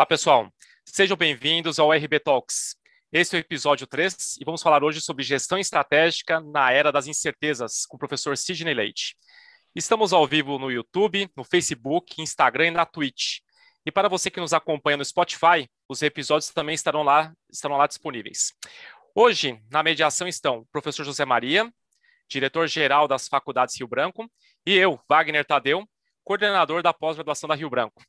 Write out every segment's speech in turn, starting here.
Olá, pessoal. Sejam bem-vindos ao RB Talks. Esse é o episódio 3 e vamos falar hoje sobre gestão estratégica na era das incertezas com o professor Sidney Leite. Estamos ao vivo no YouTube, no Facebook, Instagram e na Twitch. E para você que nos acompanha no Spotify, os episódios também estarão lá, estarão lá disponíveis. Hoje, na mediação estão o professor José Maria, diretor-geral das Faculdades Rio Branco, e eu, Wagner Tadeu, coordenador da pós-graduação da Rio Branco.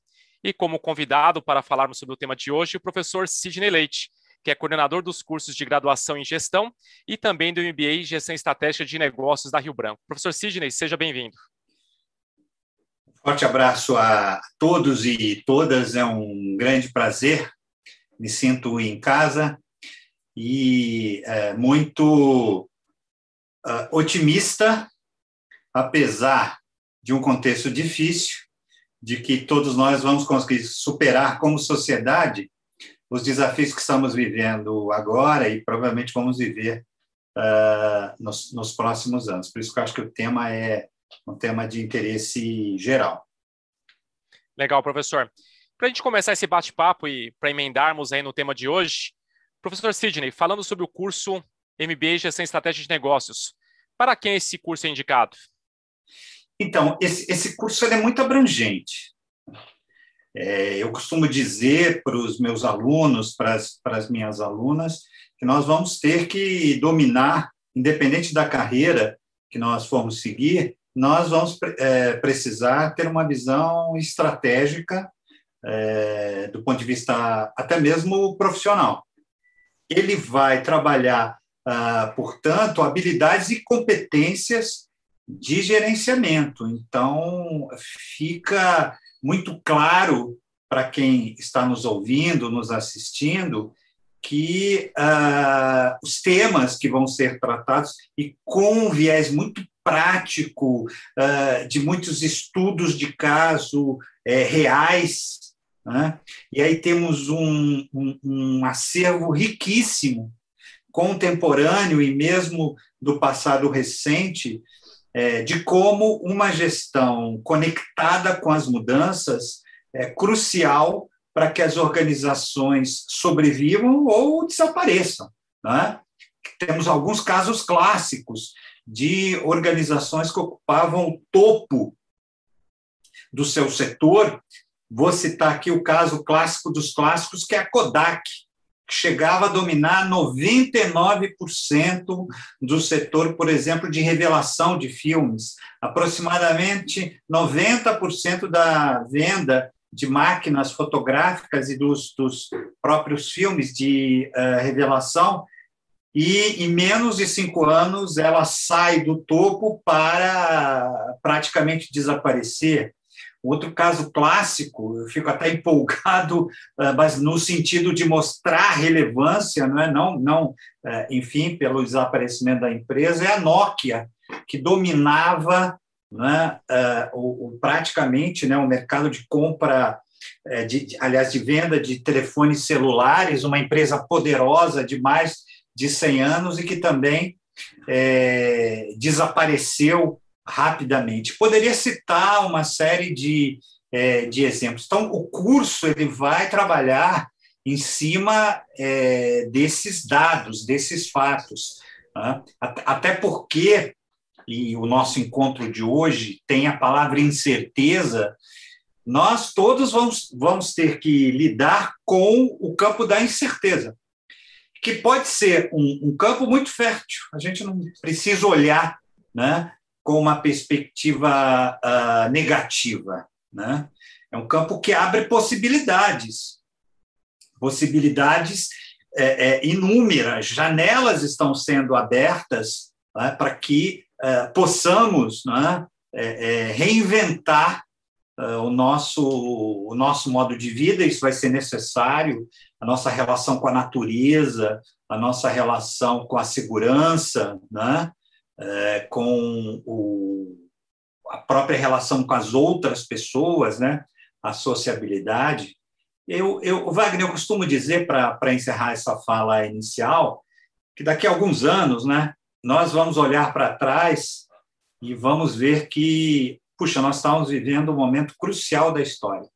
E como convidado para falarmos sobre o tema de hoje, o professor Sidney Leite, que é coordenador dos cursos de graduação em gestão e também do MBA em Gestão Estratégica de Negócios da Rio Branco. Professor Sidney, seja bem-vindo. Forte abraço a todos e todas, é um grande prazer, me sinto em casa e é, muito uh, otimista, apesar de um contexto difícil, de que todos nós vamos conseguir superar como sociedade os desafios que estamos vivendo agora e provavelmente vamos viver uh, nos, nos próximos anos. Por isso que eu acho que o tema é um tema de interesse geral. Legal, professor. Para a gente começar esse bate-papo e para emendarmos aí no tema de hoje, professor Sidney, falando sobre o curso MBA Gestão e Estratégia de Negócios, para quem esse curso é indicado? Então, esse, esse curso é muito abrangente. É, eu costumo dizer para os meus alunos, para as, para as minhas alunas, que nós vamos ter que dominar, independente da carreira que nós formos seguir, nós vamos é, precisar ter uma visão estratégica é, do ponto de vista até mesmo profissional. Ele vai trabalhar, ah, portanto, habilidades e competências de gerenciamento. Então, fica muito claro para quem está nos ouvindo, nos assistindo, que uh, os temas que vão ser tratados e com um viés muito prático, uh, de muitos estudos de caso é, reais. Né? E aí temos um, um, um acervo riquíssimo, contemporâneo e mesmo do passado recente, é, de como uma gestão conectada com as mudanças é crucial para que as organizações sobrevivam ou desapareçam. Né? Temos alguns casos clássicos de organizações que ocupavam o topo do seu setor. Vou citar aqui o caso clássico dos clássicos, que é a Kodak, que chegava a dominar 99% do setor, por exemplo, de revelação de filmes. Aproximadamente 90% da venda de máquinas fotográficas e dos, dos próprios filmes de uh, revelação e em menos de cinco anos ela sai do topo para praticamente desaparecer. Outro caso clássico, eu fico até empolgado, eh, mas no sentido de mostrar relevância, não é? Não, não, eh, enfim, pelo desaparecimento da empresa, é a Nokia, que dominava, né, o, o, praticamente, né, o mercado de compra, de, aliás, de venda de telefones celulares, uma empresa poderosa de mais de 100 anos e que também é, desapareceu rapidamente. Poderia citar uma série de, é, de exemplos. Então, o curso ele vai trabalhar em cima é, desses dados, desses fatos. Né? Até porque, e o nosso encontro de hoje tem a palavra incerteza, nós todos vamos, vamos ter que lidar com o campo da incerteza que pode ser um, um campo muito fértil. A gente não precisa olhar né, com uma perspectiva uh, negativa. Né? É um campo que abre possibilidades, possibilidades é, é, inúmeras, janelas estão sendo abertas né, para que é, possamos né, é, é, reinventar uh, o, nosso, o nosso modo de vida, isso vai ser necessário, a nossa relação com a natureza, a nossa relação com a segurança, né? É, com o, a própria relação com as outras pessoas, né? a sociabilidade. Eu, eu, Wagner, eu costumo dizer, para encerrar essa fala inicial, que daqui a alguns anos né, nós vamos olhar para trás e vamos ver que puxa, nós estamos vivendo um momento crucial da história.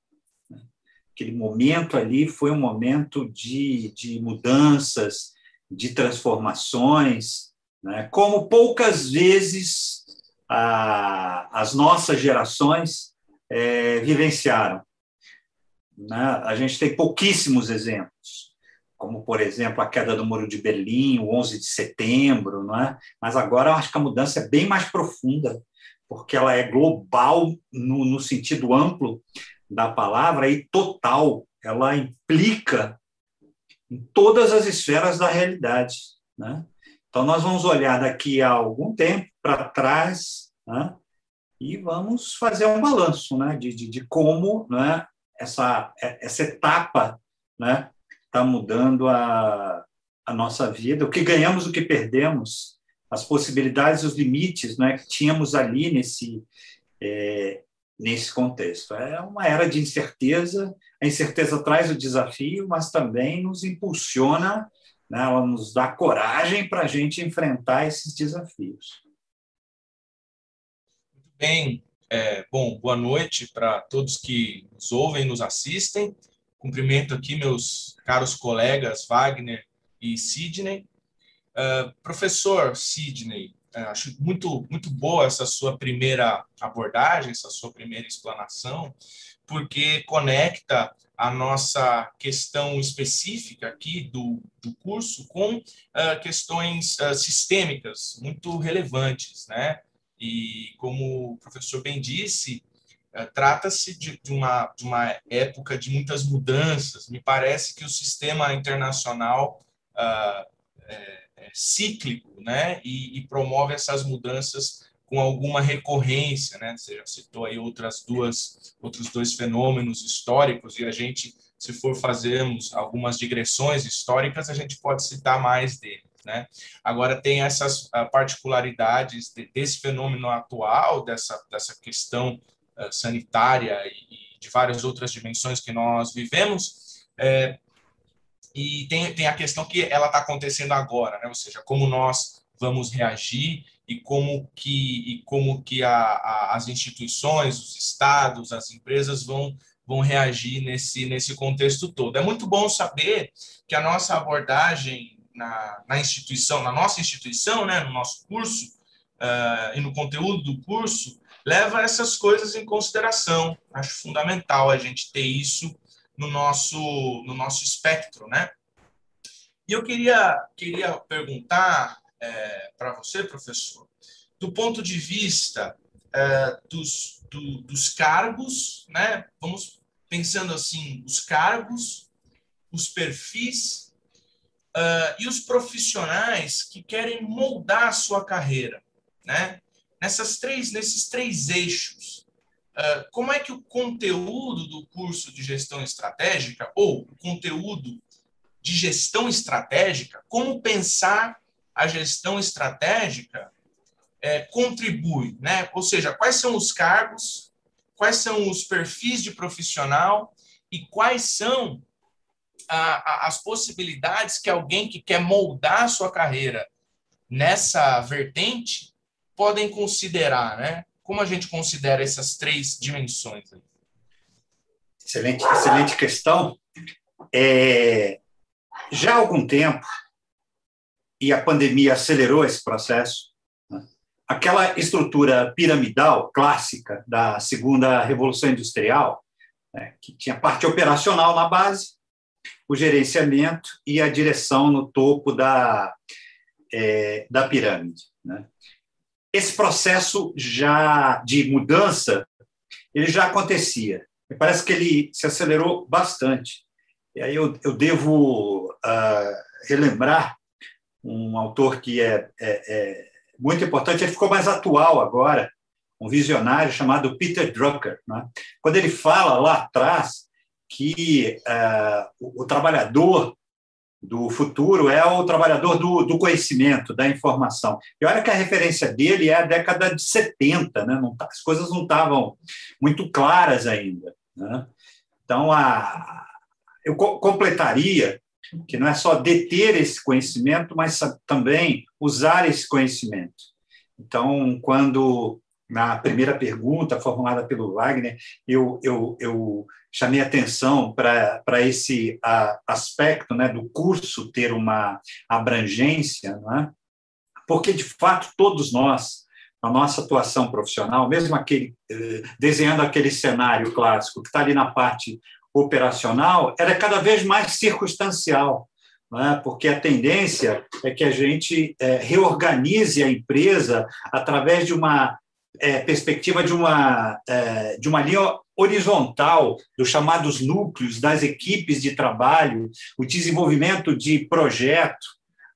Aquele momento ali foi um momento de, de mudanças, de transformações, né? como poucas vezes a, as nossas gerações é, vivenciaram. Né? A gente tem pouquíssimos exemplos, como, por exemplo, a queda do Muro de Berlim, o 11 de setembro, não é? mas agora eu acho que a mudança é bem mais profunda, porque ela é global no, no sentido amplo da palavra e total, ela implica em todas as esferas da realidade. Né? Então, nós vamos olhar daqui a algum tempo para trás né? e vamos fazer um balanço né? de, de, de como né? essa, essa etapa né? está mudando a, a nossa vida, o que ganhamos, o que perdemos, as possibilidades, os limites né? que tínhamos ali nesse, é, nesse contexto. É uma era de incerteza, a incerteza traz o desafio, mas também nos impulsiona, né? ela nos dá coragem para a gente enfrentar esses desafios. Muito bem. É, bom, boa noite para todos que nos ouvem, nos assistem. Cumprimento aqui meus caros colegas Wagner e Sidney. Uh, professor Sidney, uh, acho muito, muito boa essa sua primeira abordagem, essa sua primeira explanação, porque conecta a nossa questão específica aqui do, do curso com uh, questões sistêmicas muito relevantes, né? E como o professor bem disse, é, trata-se de, de, uma, de uma época de muitas mudanças. Me parece que o sistema internacional uh, é, é, cíclico né? E, e, promove essas mudanças com alguma recorrência. Né? Você já citou aí outras duas, outros dois fenômenos históricos, e a gente, se for fazermos algumas digressões históricas, a gente pode citar mais deles. Né? Agora, tem essas ah, particularidades desse fenômeno atual, dessa, dessa questão eh, sanitária e de várias outras dimensões que nós vivemos. É, e tem, tem a questão que ela está acontecendo agora, né? ou seja, como nós vamos reagir e como que, e como que a, a, as instituições, os estados, as empresas vão, vão reagir nesse, nesse contexto todo. É muito bom saber que a nossa abordagem na, na instituição, na nossa instituição, né, no nosso curso uh, e no conteúdo do curso, leva essas coisas em consideração. Acho fundamental a gente ter isso no nosso, no nosso espectro, né? E eu queria, queria perguntar é, para você, professor, do ponto de vista é, dos, do, dos cargos, né? Vamos pensando assim, os cargos, os perfis uh, e os profissionais que querem moldar a sua carreira, né? nessas três, nesses três eixos, uh, como é que o conteúdo do curso de gestão estratégica, ou o conteúdo de gestão estratégica, como pensar a gestão estratégica é, contribui, né? Ou seja, quais são os cargos, quais são os perfis de profissional e quais são a, a, as possibilidades que alguém que quer moldar a sua carreira nessa vertente podem considerar, né? Como a gente considera essas três dimensões? Excelente, excelente questão. É, já há algum tempo, e a pandemia acelerou esse processo, né? aquela estrutura piramidal clássica da segunda revolução industrial, né? que tinha parte operacional na base, o gerenciamento e a direção no topo da, é, da pirâmide. Né? esse processo já de mudança ele já acontecia. Me parece que ele se acelerou bastante. E aí eu, eu devo uh, relembrar um autor que é, é, é, muito importante, ele ficou mais atual agora, um visionário chamado Peter Drucker. Né? Quando ele fala lá atrás que uh, o, o trabalhador do futuro é o trabalhador do, do, conhecimento, da informação. E olha que a referência dele é a década de 70, né? Tá, as coisas não estavam muito claras ainda. Né? Então, a, eu completaria que não é só deter esse conhecimento, mas também usar esse conhecimento. Então, quando na primeira pergunta formulada pelo Wagner, eu, eu, eu chamei atenção para esse a, aspecto né, do curso ter uma abrangência, é? porque, de fato, todos nós, na nossa atuação profissional, mesmo aquele, eh, desenhando aquele cenário clássico que está ali na parte operacional, ela é cada vez mais circunstancial, é? porque a tendência é que a gente é, reorganize a empresa através de uma é, perspectiva de uma, é, de uma linha horizontal dos chamados núcleos, das equipes de trabalho, o desenvolvimento de projeto.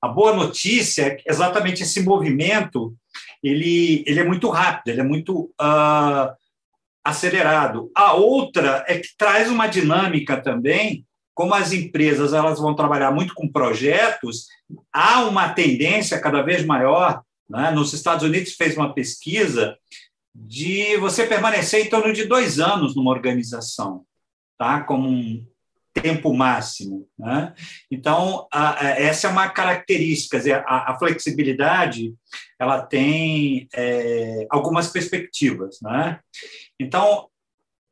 A boa notícia é que exatamente esse movimento ele, ele é muito rápido, ele é muito uh, acelerado. A outra é que traz uma dinâmica também, como as empresas elas vão trabalhar muito com projetos, há uma tendência cada vez maior né? Nos Estados Unidos fez uma pesquisa de você permanecer em torno de dois anos numa organização, tá? como um tempo máximo. Né? Então, a, a, essa é uma característica, dizer, a, a flexibilidade ela tem é, algumas perspectivas. Né? Então,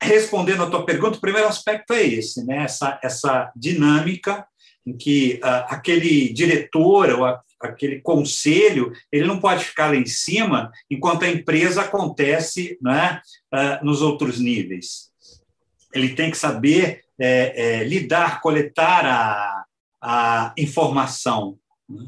respondendo à tua pergunta, o primeiro aspecto é esse, né? essa, essa dinâmica em que uh, aquele diretor ou a, aquele conselho, ele não pode ficar lá em cima enquanto a empresa acontece né, uh, nos outros níveis. Ele tem que saber é, é, lidar, coletar a, a informação. Né?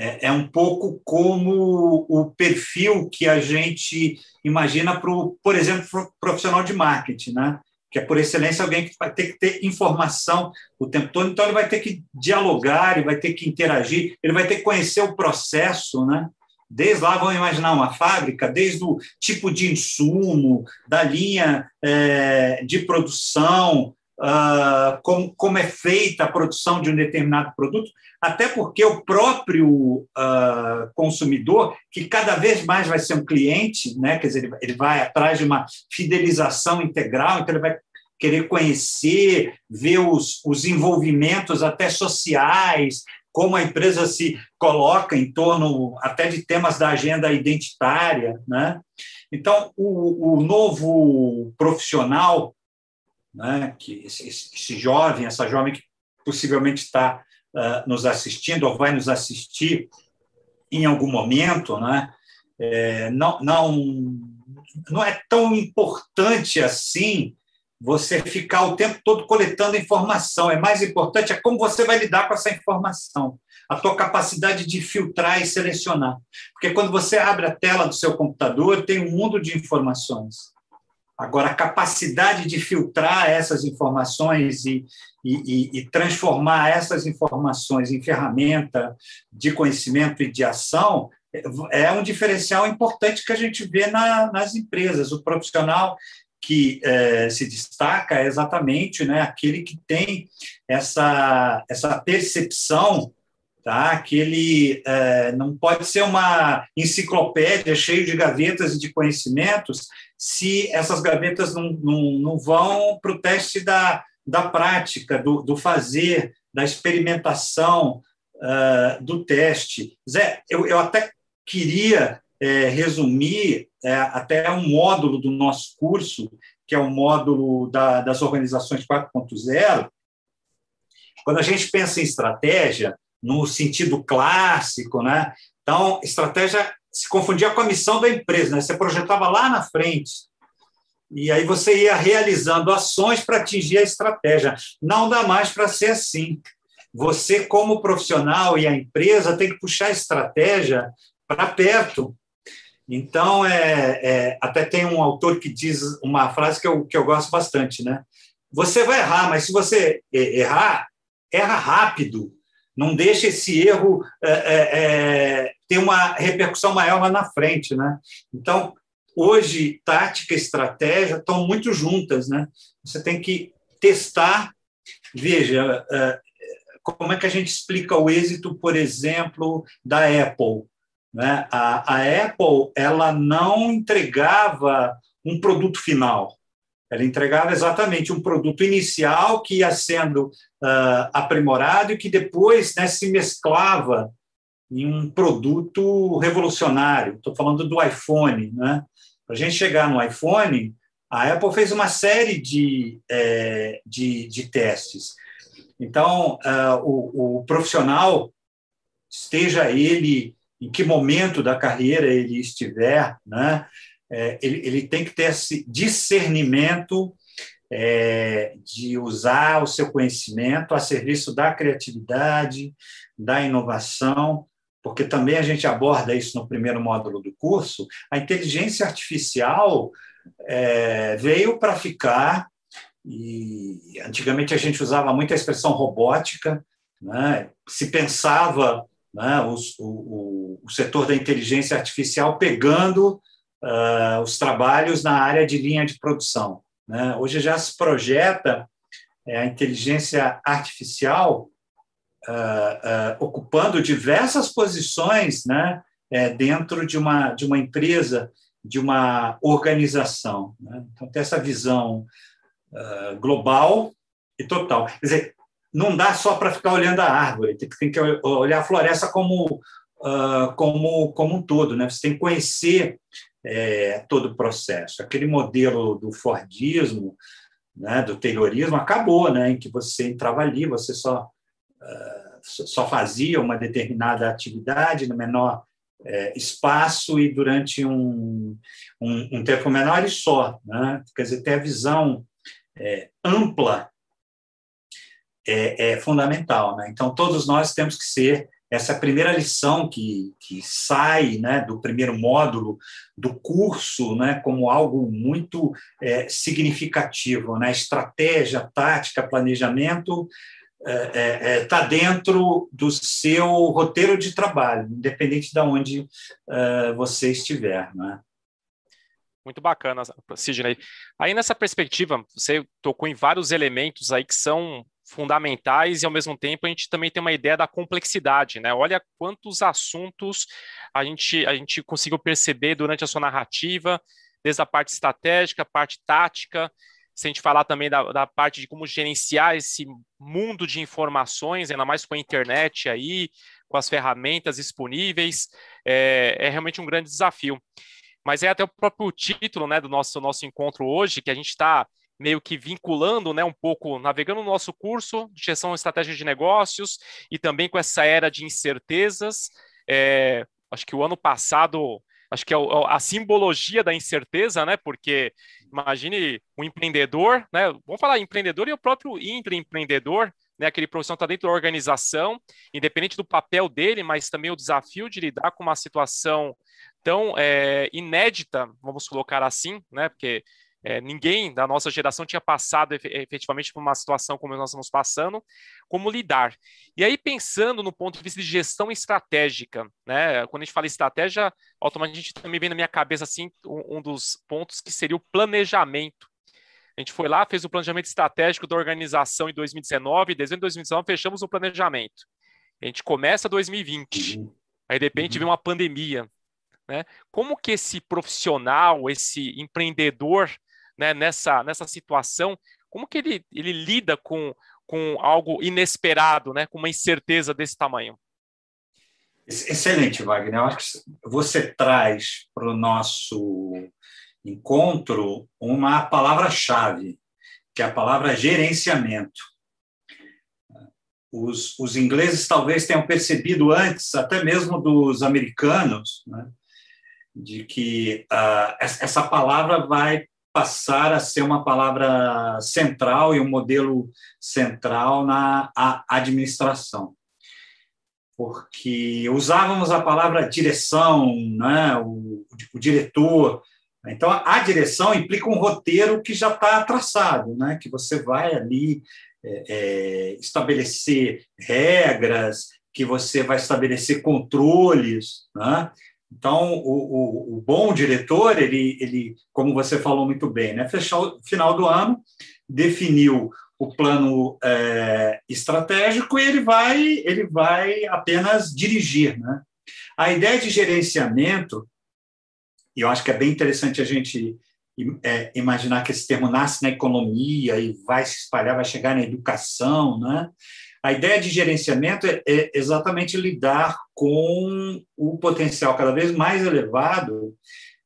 É, é, um pouco como o perfil que a gente imagina para, por exemplo, pro profissional de marketing. Né? que é por excelência alguém que vai ter que ter informação o tempo todo, então ele vai ter que dialogar, ele vai ter que interagir, ele vai ter que conhecer o processo, né? Desde lá, vamos imaginar uma fábrica, desde o tipo de insumo, da linha é, de produção, uh, como, como é feita a produção de um determinado produto, até porque o próprio uh, consumidor, que cada vez mais vai ser um cliente, né, quer dizer, ele, ele vai atrás de uma fidelização integral, então ele vai querer conhecer, ver os, os envolvimentos até sociais, como a empresa se coloca em torno até de temas da agenda identitária. Né? Então, o, o novo profissional, né, que esse, esse, jovem, essa jovem que possivelmente está uh, nos assistindo ou vai nos assistir em algum momento, né, é, não, não, não é tão importante assim você ficar o tempo todo coletando informação. É mais importante é como você vai lidar com essa informação, a tua capacidade de filtrar e selecionar. Porque quando você abre a tela do seu computador, tem um mundo de informações. Agora, a capacidade de filtrar essas informações e, e, e, transformar essas informações em ferramenta de conhecimento e de ação é um diferencial importante que a gente vê na, nas empresas. O profissional que é, se destaca é exatamente né, aquele que tem essa, essa percepção tá? que ele é, não pode ser uma enciclopédia cheia de gavetas e de conhecimentos se essas gavetas não, não, não vão para o teste da, da prática, do, do fazer, da experimentação, uh, do teste. Zé, eu, eu até queria é, resumir é, até um módulo do nosso curso, que é o módulo da, das organizações 4.0. Quando a gente pensa em estratégia, no sentido clássico, né? Então, estratégia se confundia com a missão da empresa, né? Você projetava lá na frente. E aí você ia realizando ações para atingir a estratégia. Não dá mais para ser assim. Você, como profissional e a empresa, tem que puxar a estratégia para perto. Então, é, é, até tem um autor que diz uma frase que eu, que eu gosto bastante, né? Você vai errar, mas se você errar, erra rápido. Não deixe esse erro é, ter uma repercussão maior lá na frente, né? Então, hoje, tática e estratégia estão muito juntas, né? Você tem que testar. Veja, é, como é que a gente explica o êxito, por exemplo, da Apple? Né? A, a Apple ela não entregava um produto final, ela entregava exatamente um produto inicial que ia sendo uh, aprimorado e que depois né, se mesclava em um produto revolucionário. Estou falando do iPhone. Né? Para a gente chegar no iPhone, a Apple fez uma série de, é, de, de, testes. Então, uh, o, o profissional, esteja ele em que momento da carreira ele estiver, né, é, ele, ele tem que ter esse discernimento é, de usar o seu conhecimento a serviço da criatividade, da inovação, porque também a gente aborda isso no primeiro módulo do curso. A inteligência artificial é, veio para ficar, e antigamente a gente usava muito a expressão robótica, né? se pensava né, o, o, o, setor da inteligência artificial pegando uh, os trabalhos na área de linha de produção. Né? Hoje já se projeta é, a inteligência artificial uh, uh, ocupando diversas posições né, é, dentro de uma, de uma empresa, de uma organização. Né? Então, tem essa visão global e total. Quer dizer, não dá só para ficar olhando a árvore, tem, tem que olhar a floresta como, como, como um todo. Né? Você tem que conhecer é, todo o processo. Aquele modelo do Fordismo, né, do Taylorismo, acabou, né, em que você entrava ali, você só, uh, só fazia uma determinada atividade no menor é, espaço e durante um, um, um, tempo menor e só. Né? Quer dizer, ter a visão é, ampla é, é fundamental. Né? Então, todos nós temos que ser essa primeira lição que, que sai né, do primeiro módulo do curso né, como algo muito é, significativo. Né? Estratégia, tática, planejamento está é, é, é tá dentro do seu roteiro de trabalho, independente de onde é, você estiver. Né? Muito bacana, Sidney. Aí nessa perspectiva, você tocou em vários elementos aí que são fundamentais e ao mesmo tempo a gente também tem uma ideia da complexidade, né? Olha quantos assuntos a gente a gente conseguiu perceber durante a sua narrativa, desde a parte estratégica, a parte tática, se a gente falar também da, da parte de como gerenciar esse mundo de informações, ainda mais com a internet aí, com as ferramentas disponíveis, é, é realmente um grande desafio. Mas é até o próprio título né, do nosso, nosso encontro hoje, que a gente está meio que vinculando, né, um pouco, navegando no nosso curso de gestão estratégica de negócios e também com essa era de incertezas. É, acho que o ano passado, acho que é a simbologia da incerteza, né? Porque imagine um empreendedor, né? Vamos falar empreendedor e o próprio intraempreendedor, né? Aquele profissional está dentro da organização, independente do papel dele, mas também o desafio de lidar com uma situação tão é, inédita, vamos colocar assim, né? Porque é, ninguém da nossa geração tinha passado efetivamente por uma situação como nós estamos passando, como lidar. E aí, pensando no ponto de vista de gestão estratégica, né? Quando a gente fala estratégia, automaticamente também vem na minha cabeça assim um, um dos pontos que seria o planejamento. A gente foi lá, fez o planejamento estratégico da organização em 2019, e desde 2019 fechamos o planejamento. A gente começa 2020. Uhum. Aí, de repente, vem uma pandemia. Né? Como que esse profissional, esse empreendedor, né, nessa, nessa situação, como que ele, ele lida com, com algo inesperado, né, com uma incerteza desse tamanho? Excelente, Wagner. Eu acho que você traz para o nosso encontro uma palavra-chave, que é a palavra gerenciamento. Os, os ingleses talvez tenham percebido antes, até mesmo dos americanos, né, de que uh, essa palavra vai passar a ser uma palavra central e um modelo central na administração. Porque usávamos a palavra direção, né, o, o diretor. Então, a direção implica um roteiro que já está traçado, né, que você vai ali é, é, estabelecer regras, que você vai estabelecer controles, né? Então, o, o, o, bom diretor, ele, ele, como você falou muito bem, né, fechou o final do ano, definiu o plano é, estratégico e ele vai, ele vai apenas dirigir. Né? A ideia de gerenciamento, e eu acho que é bem interessante a gente é, imaginar que esse termo nasce na economia e vai se espalhar, vai chegar na educação, né? A ideia de gerenciamento é, é exatamente lidar com o potencial cada vez mais elevado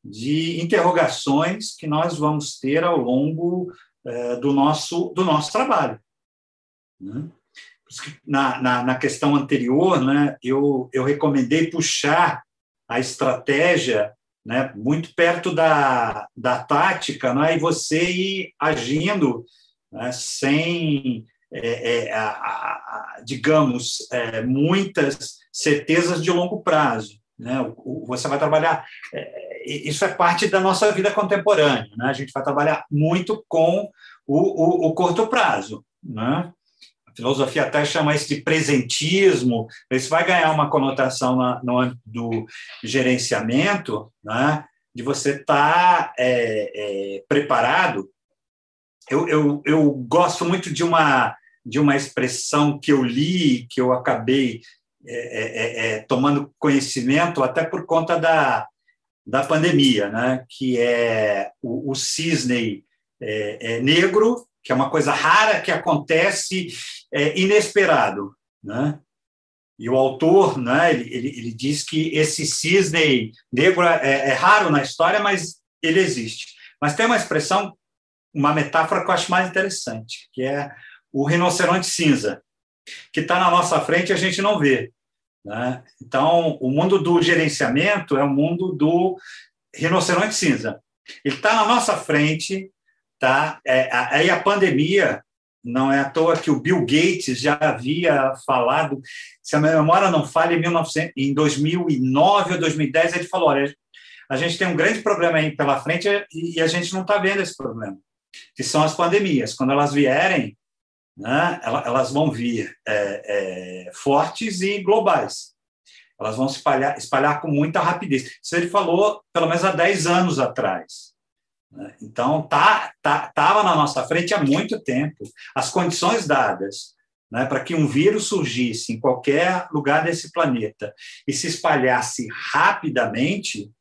de interrogações que nós vamos ter ao longo é, do, nosso, do nosso trabalho. Né? Na, na, na, questão anterior, né, eu, eu recomendei puxar a estratégia né, muito perto da, da tática, né, e você ir agindo né, sem, é, é, a, a, digamos, é, muitas certezas de longo prazo. Né? O, o, você vai trabalhar. É, isso é parte da nossa vida contemporânea. Né? A gente vai trabalhar muito com o, o, curto prazo. Né? A filosofia até chama isso de presentismo. Isso vai ganhar uma conotação na, no âmbito do gerenciamento, né? de você estar tá, é, é, preparado. Eu, eu, eu gosto muito de uma, de uma expressão que eu li, que eu acabei é, é, é, é tomando conhecimento até por conta da, da pandemia, né? que é o, o cisne negro que é uma coisa rara que acontece é, inesperado, né? E o autor, né, ele, ele, ele diz que esse cisne negro é, é, raro na história, mas ele existe. Mas tem uma expressão, uma metáfora que eu acho mais interessante, que é o rinoceronte cinza, que está na nossa frente e a gente não vê. Né? Então, o mundo do gerenciamento é o mundo do rinoceronte cinza. Ele está na nossa frente, Tá? É, aí a pandemia, não é à toa que o Bill Gates já havia falado, se a memória não falha, em, 1900, em 2009 ou 2010, ele falou: olha, a gente tem um grande problema aí pela frente e a gente não está vendo esse problema, que são as pandemias. Quando elas vierem, né, elas vão vir é, é, fortes e globais. Elas vão espalhar, espalhar com muita rapidez. Isso ele falou pelo menos há 10 anos atrás. Né? Então, tá, tá, tava na nossa frente há muito tempo. As condições dadas né, para que um vírus surgisse em qualquer lugar desse planeta e se espalhasse rapidamente,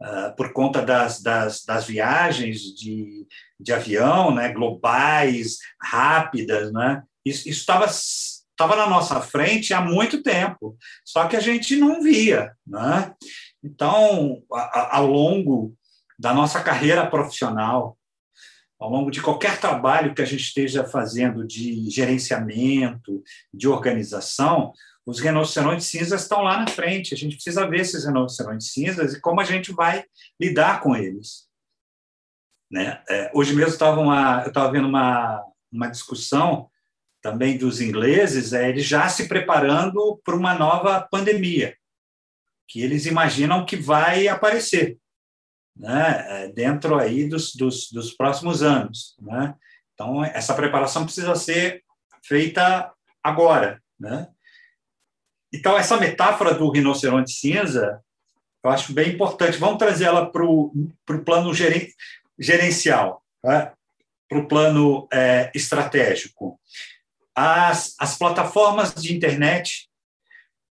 uh, por conta das, das, das, viagens de, de avião, né, globais, rápidas, né, isso estava estava na nossa frente há muito tempo, só que a gente não via. Né? Então, ao longo da nossa carreira profissional, ao longo de qualquer trabalho que a gente esteja fazendo de gerenciamento, de organização, os rinocerontes cinzas estão lá na frente. A gente precisa ver esses rinocerontes cinzas e como a gente vai lidar com eles. Né? É, hoje mesmo estava uma, eu estava vendo uma, uma discussão também dos ingleses, é, eles já se preparando para uma nova pandemia, que eles imaginam que vai aparecer né, é, dentro aí dos, dos, dos próximos anos. Né? Então, essa preparação precisa ser feita agora. Né? Então, essa metáfora do rinoceronte cinza, eu acho bem importante. Vamos trazer ela para o plano geren, gerencial, né? para o plano é, estratégico. As, as plataformas de internet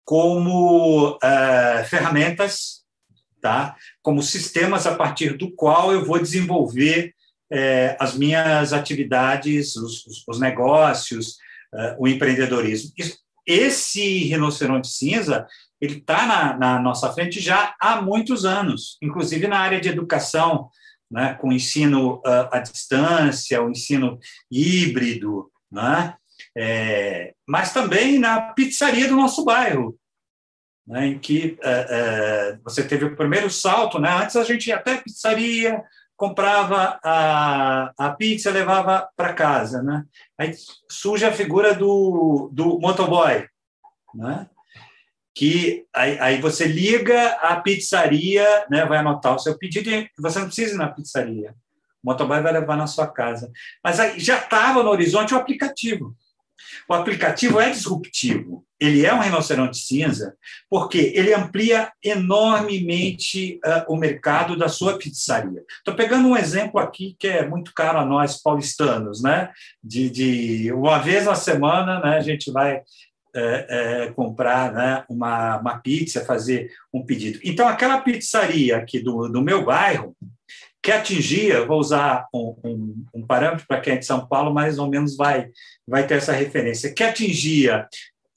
como é, ferramentas tá? como sistemas a partir do qual eu vou desenvolver é, as minhas atividades, os, os negócios, é, o empreendedorismo. Esse rinoceronte cinza ele está na, na, nossa frente já há muitos anos, inclusive na área de educação, né, com ensino uh, à distância, o ensino híbrido, né, é, mas também na pizzaria do nosso bairro né, em que é, é, você teve o primeiro salto. Né? Antes a gente ia até pizzaria, comprava a, a pizza levava para casa. Né? Aí surge a figura do, do motoboy, né? que aí, aí, você liga a pizzaria, né, vai anotar o seu pedido e você não precisa ir na pizzaria. O motoboy vai levar na sua casa. Mas aí já estava no horizonte o aplicativo. O aplicativo é disruptivo. Ele é um rinoceronte cinza porque ele amplia enormemente uh, o mercado da sua pizzaria. Estou pegando um exemplo aqui que é muito caro a nós paulistanos, né? De, de uma vez na semana, né? A gente vai é, é, comprar né, uma, uma pizza, fazer um pedido. Então, aquela pizzaria aqui do, do meu bairro, que atingia, vou usar um, um, um parâmetro para quem é de São Paulo, mais ou menos vai, vai ter essa referência, que atingia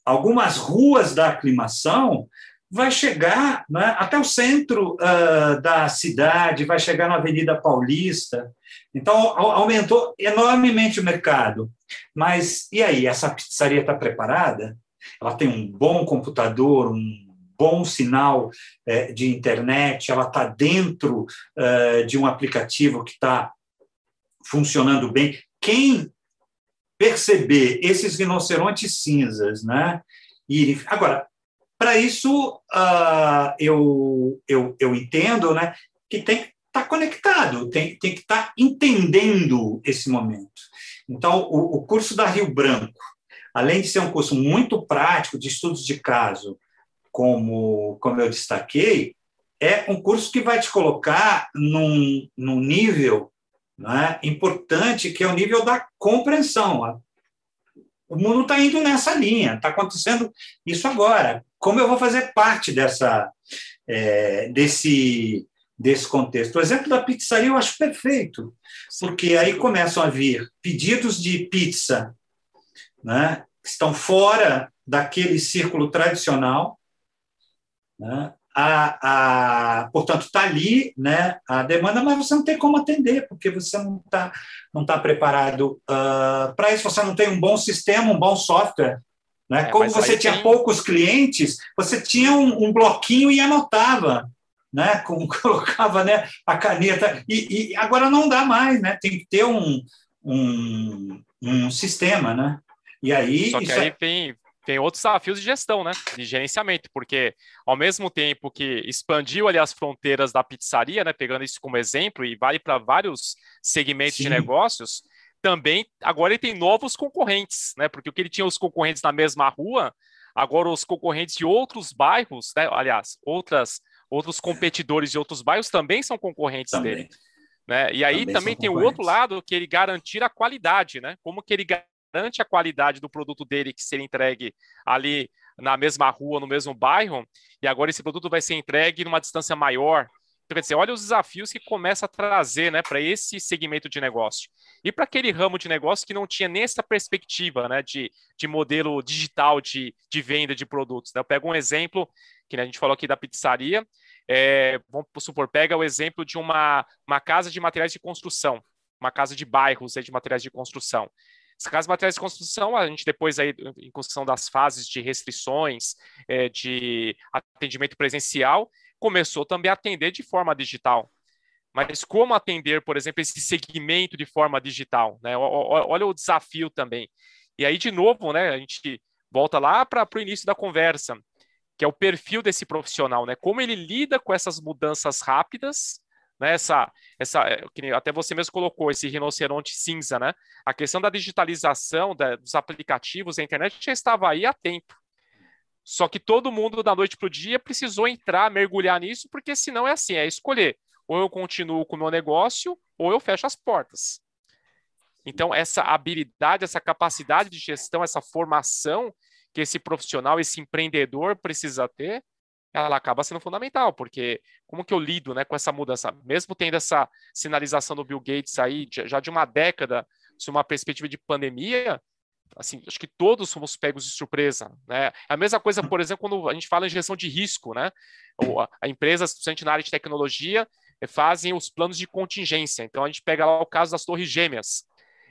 algumas ruas da aclimação, vai chegar né, até o centro uh, da cidade, vai chegar na Avenida Paulista. Então, aumentou enormemente o mercado. Mas e aí, essa pizzaria está preparada? Ela tem um bom computador, um bom sinal é, de internet, ela está dentro uh, de um aplicativo que está funcionando bem. Quem perceber esses rinocerontes cinzas, né? E, agora, para isso, uh, eu, eu, eu entendo né, que tem que estar tá conectado, tem, tem que estar tá entendendo esse momento. Então, o, o curso da Rio Branco, além de ser um curso muito prático de estudos de caso, como, como eu destaquei, é um curso que vai te colocar num, num nível né, importante, que é o nível da compreensão. O mundo está indo nessa linha, está acontecendo isso agora. Como eu vou fazer parte dessa, é, desse, desse contexto? O exemplo da pizzaria eu acho perfeito, porque aí começam a vir pedidos de pizza né, que estão fora daquele círculo tradicional, né, a, a, portanto, está ali né, a demanda, mas você não tem como atender, porque você não está não tá preparado uh, para isso, você não tem um bom sistema, um bom software. Né? É, como você tinha tem... poucos clientes, você tinha um, um, bloquinho e anotava, né? Como colocava né, a caneta. E, e, agora não dá mais, né? tem que ter um, um, um sistema. Né? E aí. Só que aí é... tem, tem outros desafios de gestão, né? De gerenciamento, porque ao mesmo tempo que expandiu ali as fronteiras da pizzaria, né? Pegando isso como exemplo, e vale para vários segmentos Sim. de negócios, também agora ele tem novos concorrentes, né? Porque o que ele tinha os concorrentes na mesma rua, agora os concorrentes de outros bairros, né? Aliás, outras, outros competidores de outros bairros também são concorrentes também. dele. Né? E aí também, também tem o outro lado que ele garantir a qualidade, né? Como que ele garante a qualidade do produto dele que ser entregue ali na mesma rua, no mesmo bairro, e agora esse produto vai ser entregue numa distância maior. Então, quer dizer, olha os desafios que começa a trazer né, para esse segmento de negócio. E para aquele ramo de negócio que não tinha nem essa perspectiva né, de, de modelo digital de, de venda de produtos. Né? Eu pego um exemplo, que né, a gente falou aqui da pizzaria, é, vamos supor, pega o exemplo de uma, uma casa de materiais de construção, uma casa de bairros de materiais de construção. Casas materiais de construção, a gente depois aí, em função das fases de restrições, é, de atendimento presencial, começou também a atender de forma digital. Mas como atender, por exemplo, esse segmento de forma digital? Né? Olha o desafio também. E aí, de novo, né, a gente volta lá para o início da conversa, que é o perfil desse profissional, né? Como ele lida com essas mudanças rápidas né, essa, essa, é, até você mesmo colocou esse rinoceronte cinza, né? A questão da digitalização da, dos aplicativos da internet já estava aí há tempo. Só que todo mundo da noite para o dia precisou entrar, mergulhar nisso, porque senão é assim, é escolher. Ou eu continuo com o meu negócio, ou eu fecho as portas. Então, essa habilidade, essa capacidade de gestão, essa formação que esse profissional, esse empreendedor precisa ter, ela acaba sendo fundamental, porque como que eu lido né, com essa mudança? Mesmo tendo essa sinalização do Bill Gates aí, já de uma década, se uma perspectiva de pandemia, assim, acho que todos fomos pegos de surpresa, né? É a mesma coisa, por exemplo, quando a gente fala em gestão de risco, né? A empresas, principalmente na área de tecnologia, eh, fazem os planos de contingência. Então, a gente pega lá o caso das torres gêmeas.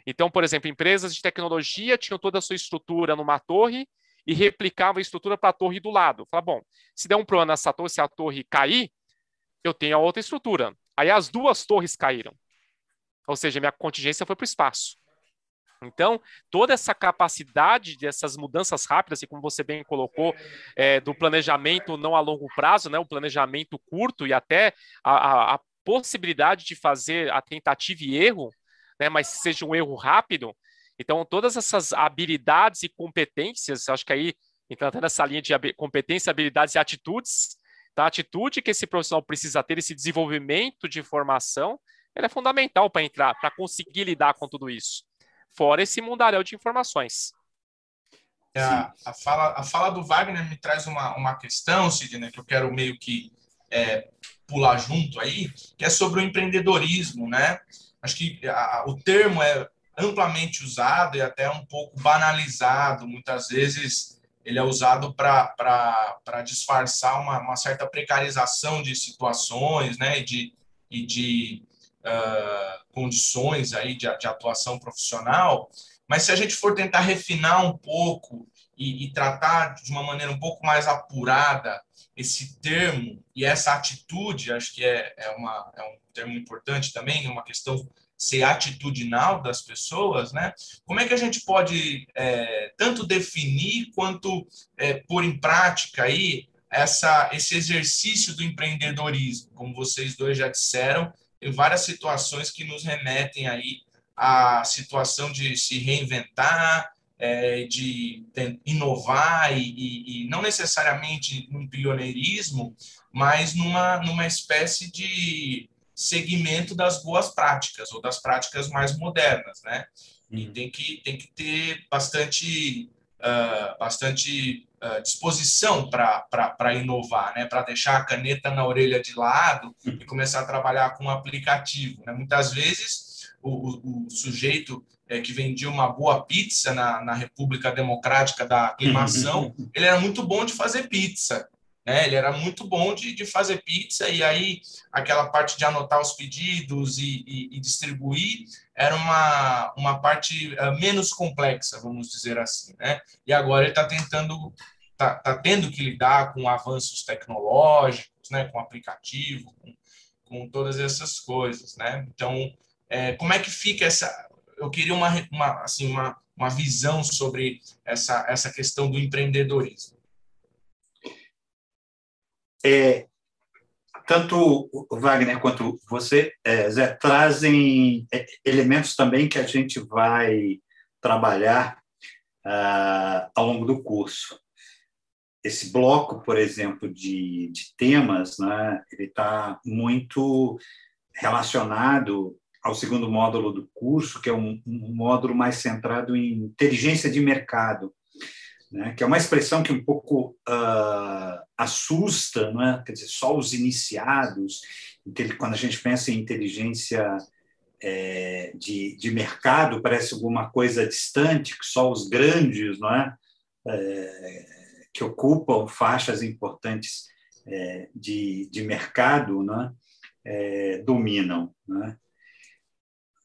Então, por exemplo, empresas de tecnologia tinham toda a sua estrutura numa torre e replicava a estrutura para a torre do lado. Fala, bom, se der um problema nessa torre, se a torre cair, eu tenho a outra estrutura. Aí as duas torres caíram. Ou seja, minha contingência foi para o espaço. Então, toda essa capacidade dessas mudanças rápidas, e como você bem colocou, é, do planejamento não a longo prazo, né, o planejamento curto e até a, a, a possibilidade de fazer a tentativa e erro, né, mas seja um erro rápido, então, todas essas habilidades e competências, acho que aí, então, até nessa linha de competências, habilidades e atitudes, tá? a atitude que esse profissional precisa ter, esse desenvolvimento de formação, ele é fundamental para entrar, para conseguir lidar com tudo isso. Fora esse mundaréu de informações. É, a, a, fala, a fala do Wagner me traz uma, uma questão, Sidney, que eu quero meio que é, pular junto aí, que é sobre o empreendedorismo, né? Acho que a, o termo é amplamente usado e até um pouco banalizado, muitas vezes ele é usado para disfarçar uma, uma, certa precarização de situações, né, e de, e de uh, condições aí de, de, atuação profissional. Mas se a gente for tentar refinar um pouco e, e tratar de uma maneira um pouco mais apurada esse termo e essa atitude, acho que é, é, uma, é um termo importante também, uma questão ser atitudinal das pessoas, né? Como é que a gente pode é, tanto definir quanto é, pôr em prática aí essa, esse exercício do empreendedorismo? Como vocês dois já disseram, tem várias situações que nos remetem aí à situação de se reinventar, é, de inovar e, e, e, não necessariamente num pioneirismo, mas numa, numa espécie de segmento das boas práticas ou das práticas mais modernas, né? E uhum. tem que, tem que ter bastante, uh, bastante uh, disposição para inovar, né? Para deixar a caneta na orelha de lado e começar a trabalhar com um aplicativo, né? Muitas vezes o, o, o sujeito é, que vendia uma boa pizza na, na República Democrática da Aclimação, ele era muito bom de fazer pizza, né? Ele era muito bom de, de fazer pizza e aí aquela parte de anotar os pedidos e, e, e distribuir era uma, uma parte uh, menos complexa, vamos dizer assim, né? E agora ele está tentando, está tá tendo que lidar com avanços tecnológicos, né? Com aplicativo, com, com todas essas coisas, né? Então, é, como é que fica essa? Eu queria uma, uma assim uma, uma visão sobre essa essa questão do empreendedorismo é, tanto Wagner quanto você, é, Zé, trazem é, elementos também que a gente vai trabalhar ah, ao longo do curso. Esse bloco, por exemplo, de, de temas, né, ele está muito relacionado ao segundo módulo do curso, que é um, um módulo mais centrado em inteligência de mercado né, que é uma expressão que um pouco uh, assusta, não é? quer dizer, só os iniciados, quando a gente pensa em inteligência é, de, de mercado, parece alguma coisa distante, que só os grandes, não é? é que ocupam faixas importantes é, de, de mercado, não é? é dominam. Não é?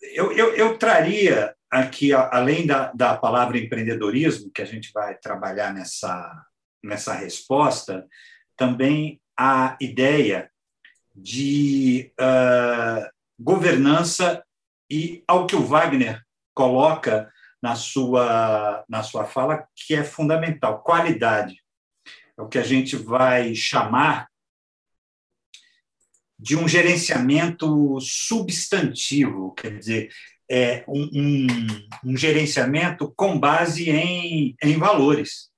Eu, eu, eu traria aqui, além da, da palavra empreendedorismo, que a gente vai trabalhar nessa, nessa resposta, também a ideia de uh, governança e ao que o Wagner coloca na sua, na sua fala, que é fundamental, qualidade. É o que a gente vai chamar de um gerenciamento substantivo, quer dizer, é, um, um, um, gerenciamento com base em, em valores.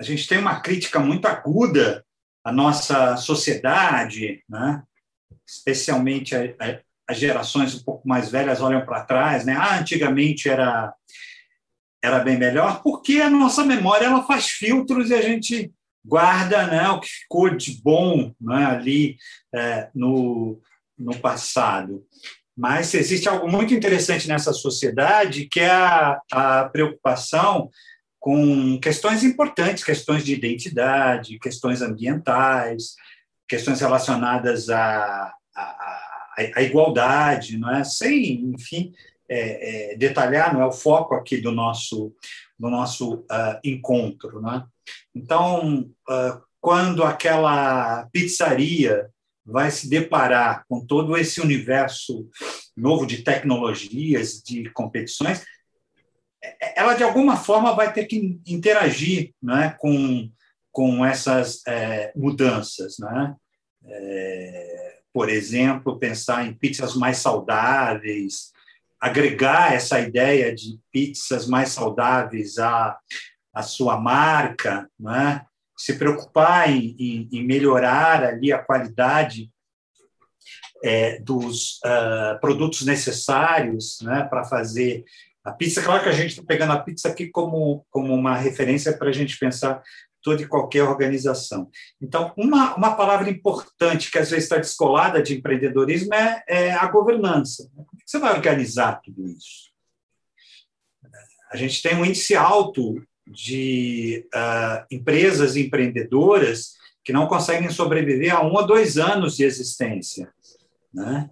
A gente tem uma crítica muito aguda à nossa sociedade, né? especialmente as gerações um pouco mais velhas olham para trás, né? Ah, antigamente era era bem melhor, porque a nossa memória ela faz filtros e a gente guarda né, o que ficou de bom né, ali é, no, no passado. Mas existe algo muito interessante nessa sociedade, que é a, a preocupação com questões importantes, questões de identidade, questões ambientais, questões relacionadas à, à, à igualdade, não é? Sem, enfim, é, é, detalhar, não é o foco aqui do nosso do nosso uh, encontro, não é? Então, uh, quando aquela pizzaria vai se deparar com todo esse universo novo de tecnologias, de competições, ela de alguma forma vai ter que interagir né, com, com essas é, mudanças. Né? É, por exemplo, pensar em pizzas mais saudáveis, agregar essa ideia de pizzas mais saudáveis à, à sua marca, né? Se preocupar em, em, em melhorar ali a qualidade é, dos uh, produtos necessários né, para fazer a pizza. Claro que a gente está pegando a pizza aqui como, como uma referência para a gente pensar toda e qualquer organização. Então, uma, uma palavra importante que às vezes está descolada de empreendedorismo é, é a governança. Como você vai organizar tudo isso? A gente tem um índice alto de uh, empresas empreendedoras que não conseguem sobreviver a um ou dois anos de existência. Né?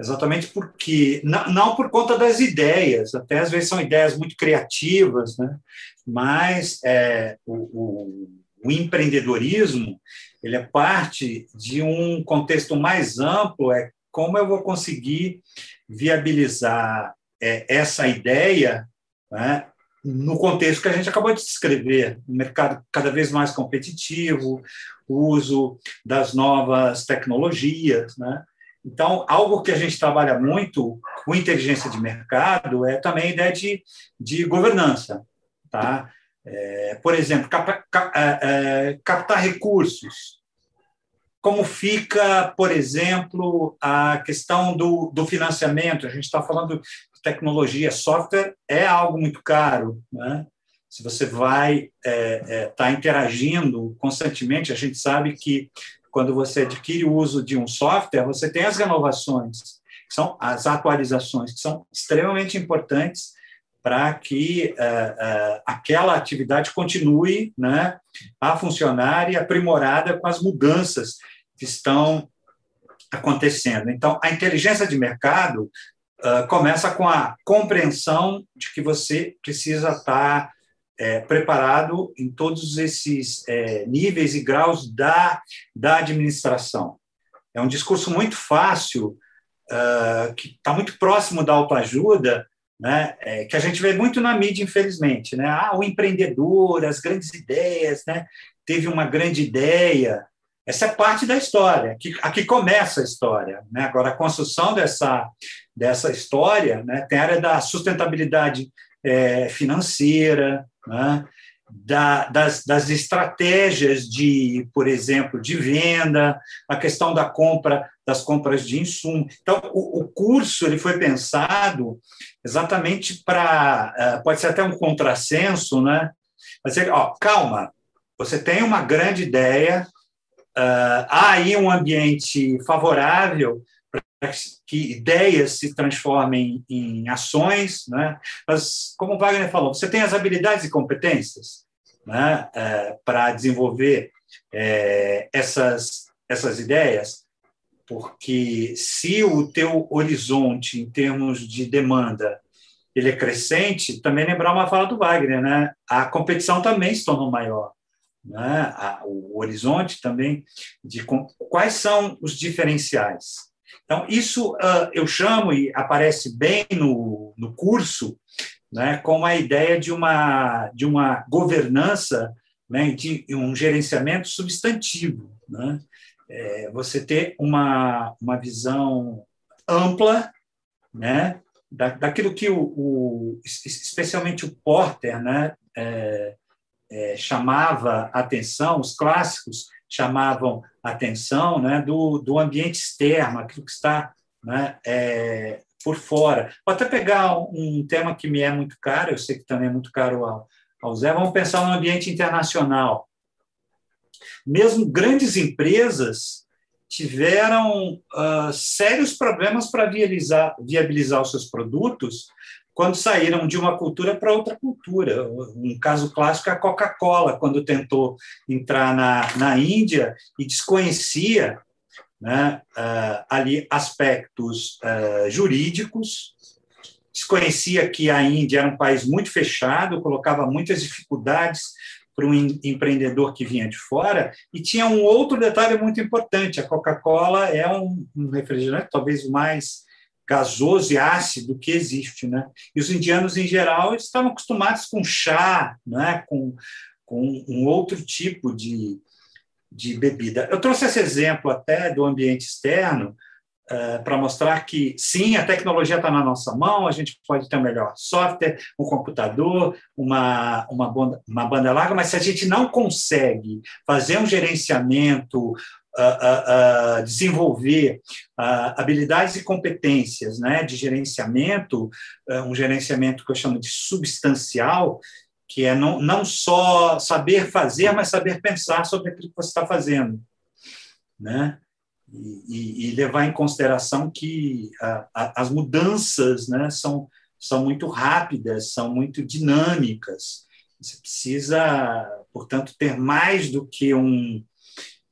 Exatamente porque, não, não, por conta das ideias, até às vezes são ideias muito criativas, né? mas é, o, o, o, empreendedorismo ele é parte de um contexto mais amplo, é como eu vou conseguir viabilizar é, essa ideia né, no contexto que a gente acabou de descrever, um mercado cada vez mais competitivo, o uso das novas tecnologias, né? Então, algo que a gente trabalha muito com inteligência de mercado é também a ideia de, de governança. Tá? É, por exemplo, cap, cap, é, é, captar recursos. Como fica, por exemplo, a questão do, do financiamento? A gente está falando tecnologia, software é algo muito caro. Né? Se você vai estar é, é, tá interagindo constantemente, a gente sabe que quando você adquire o uso de um software, você tem as renovações, que são as atualizações, que são extremamente importantes para que uh, uh, aquela atividade continue né, a funcionar e aprimorada com as mudanças que estão acontecendo. Então, a inteligência de mercado uh, começa com a compreensão de que você precisa estar é, preparado em todos esses é, níveis e graus da, da administração. É um discurso muito fácil, uh, que está muito próximo da autoajuda, né, é, que a gente vê muito na mídia, infelizmente. Né? Ah, o empreendedor, as grandes ideias, né? teve uma grande ideia. Essa é parte da história, aqui, aqui começa a história. Né? Agora, a construção dessa, dessa história né, tem a área da sustentabilidade é, financeira, né? da, das, das, estratégias de, por exemplo, de venda, a questão da compra, das compras de insumo. Então, o, o curso ele foi pensado exatamente para, é, pode ser até um contrassenso, né? Mas, ó, calma, você tem uma grande ideia, há aí um ambiente favorável que ideias se transformem em ações, né? mas, como o Wagner falou, você tem as habilidades e competências né? É, para desenvolver é, essas, essas ideias, porque se o teu horizonte em termos de demanda ele é crescente, também lembrar uma fala do Wagner, né? a competição também se tornou maior. Né? o horizonte também de quais são os diferenciais então, isso uh, eu chamo, e aparece bem no, no curso, né, como a ideia de uma, de uma governança, né, de um gerenciamento substantivo. Né? É, você ter uma, uma visão ampla né, da, daquilo que o, o, especialmente o Porter né, é, é, chamava atenção, os clássicos chamavam atenção né, do, do ambiente externo, aquilo que está né, é, por fora. Vou até pegar um tema que me é muito caro, eu sei que também é muito caro ao, ao Zé, vamos pensar no ambiente internacional. Mesmo grandes empresas tiveram uh, sérios problemas para viabilizar, viabilizar os seus produtos quando saíram de uma cultura para outra cultura. Um caso clássico é a Coca-Cola, quando tentou entrar na, na Índia e desconhecia né, uh, ali aspectos uh, jurídicos, desconhecia que a Índia era um país muito fechado, colocava muitas dificuldades para um empreendedor que vinha de fora, e tinha um outro detalhe muito importante: a Coca-Cola é um, um refrigerante talvez o mais gasoso e ácido que existe, né? E os indianos em geral eles estavam acostumados com chá, né? Com, com um outro tipo de, de bebida. Eu trouxe esse exemplo até do ambiente externo uh, para mostrar que sim, a tecnologia está na nossa mão, a gente pode ter um melhor software, um computador, uma, uma, banda, uma banda larga, mas se a gente não consegue fazer um gerenciamento desenvolver habilidades e competências né, de gerenciamento, um gerenciamento que eu chamo de substancial, que é não, não só saber fazer, mas saber pensar sobre aquilo que você está fazendo. Né? E, e, levar em consideração que a, a, as mudanças né, são, são muito rápidas, são muito dinâmicas, Você precisa, portanto, ter mais do que um.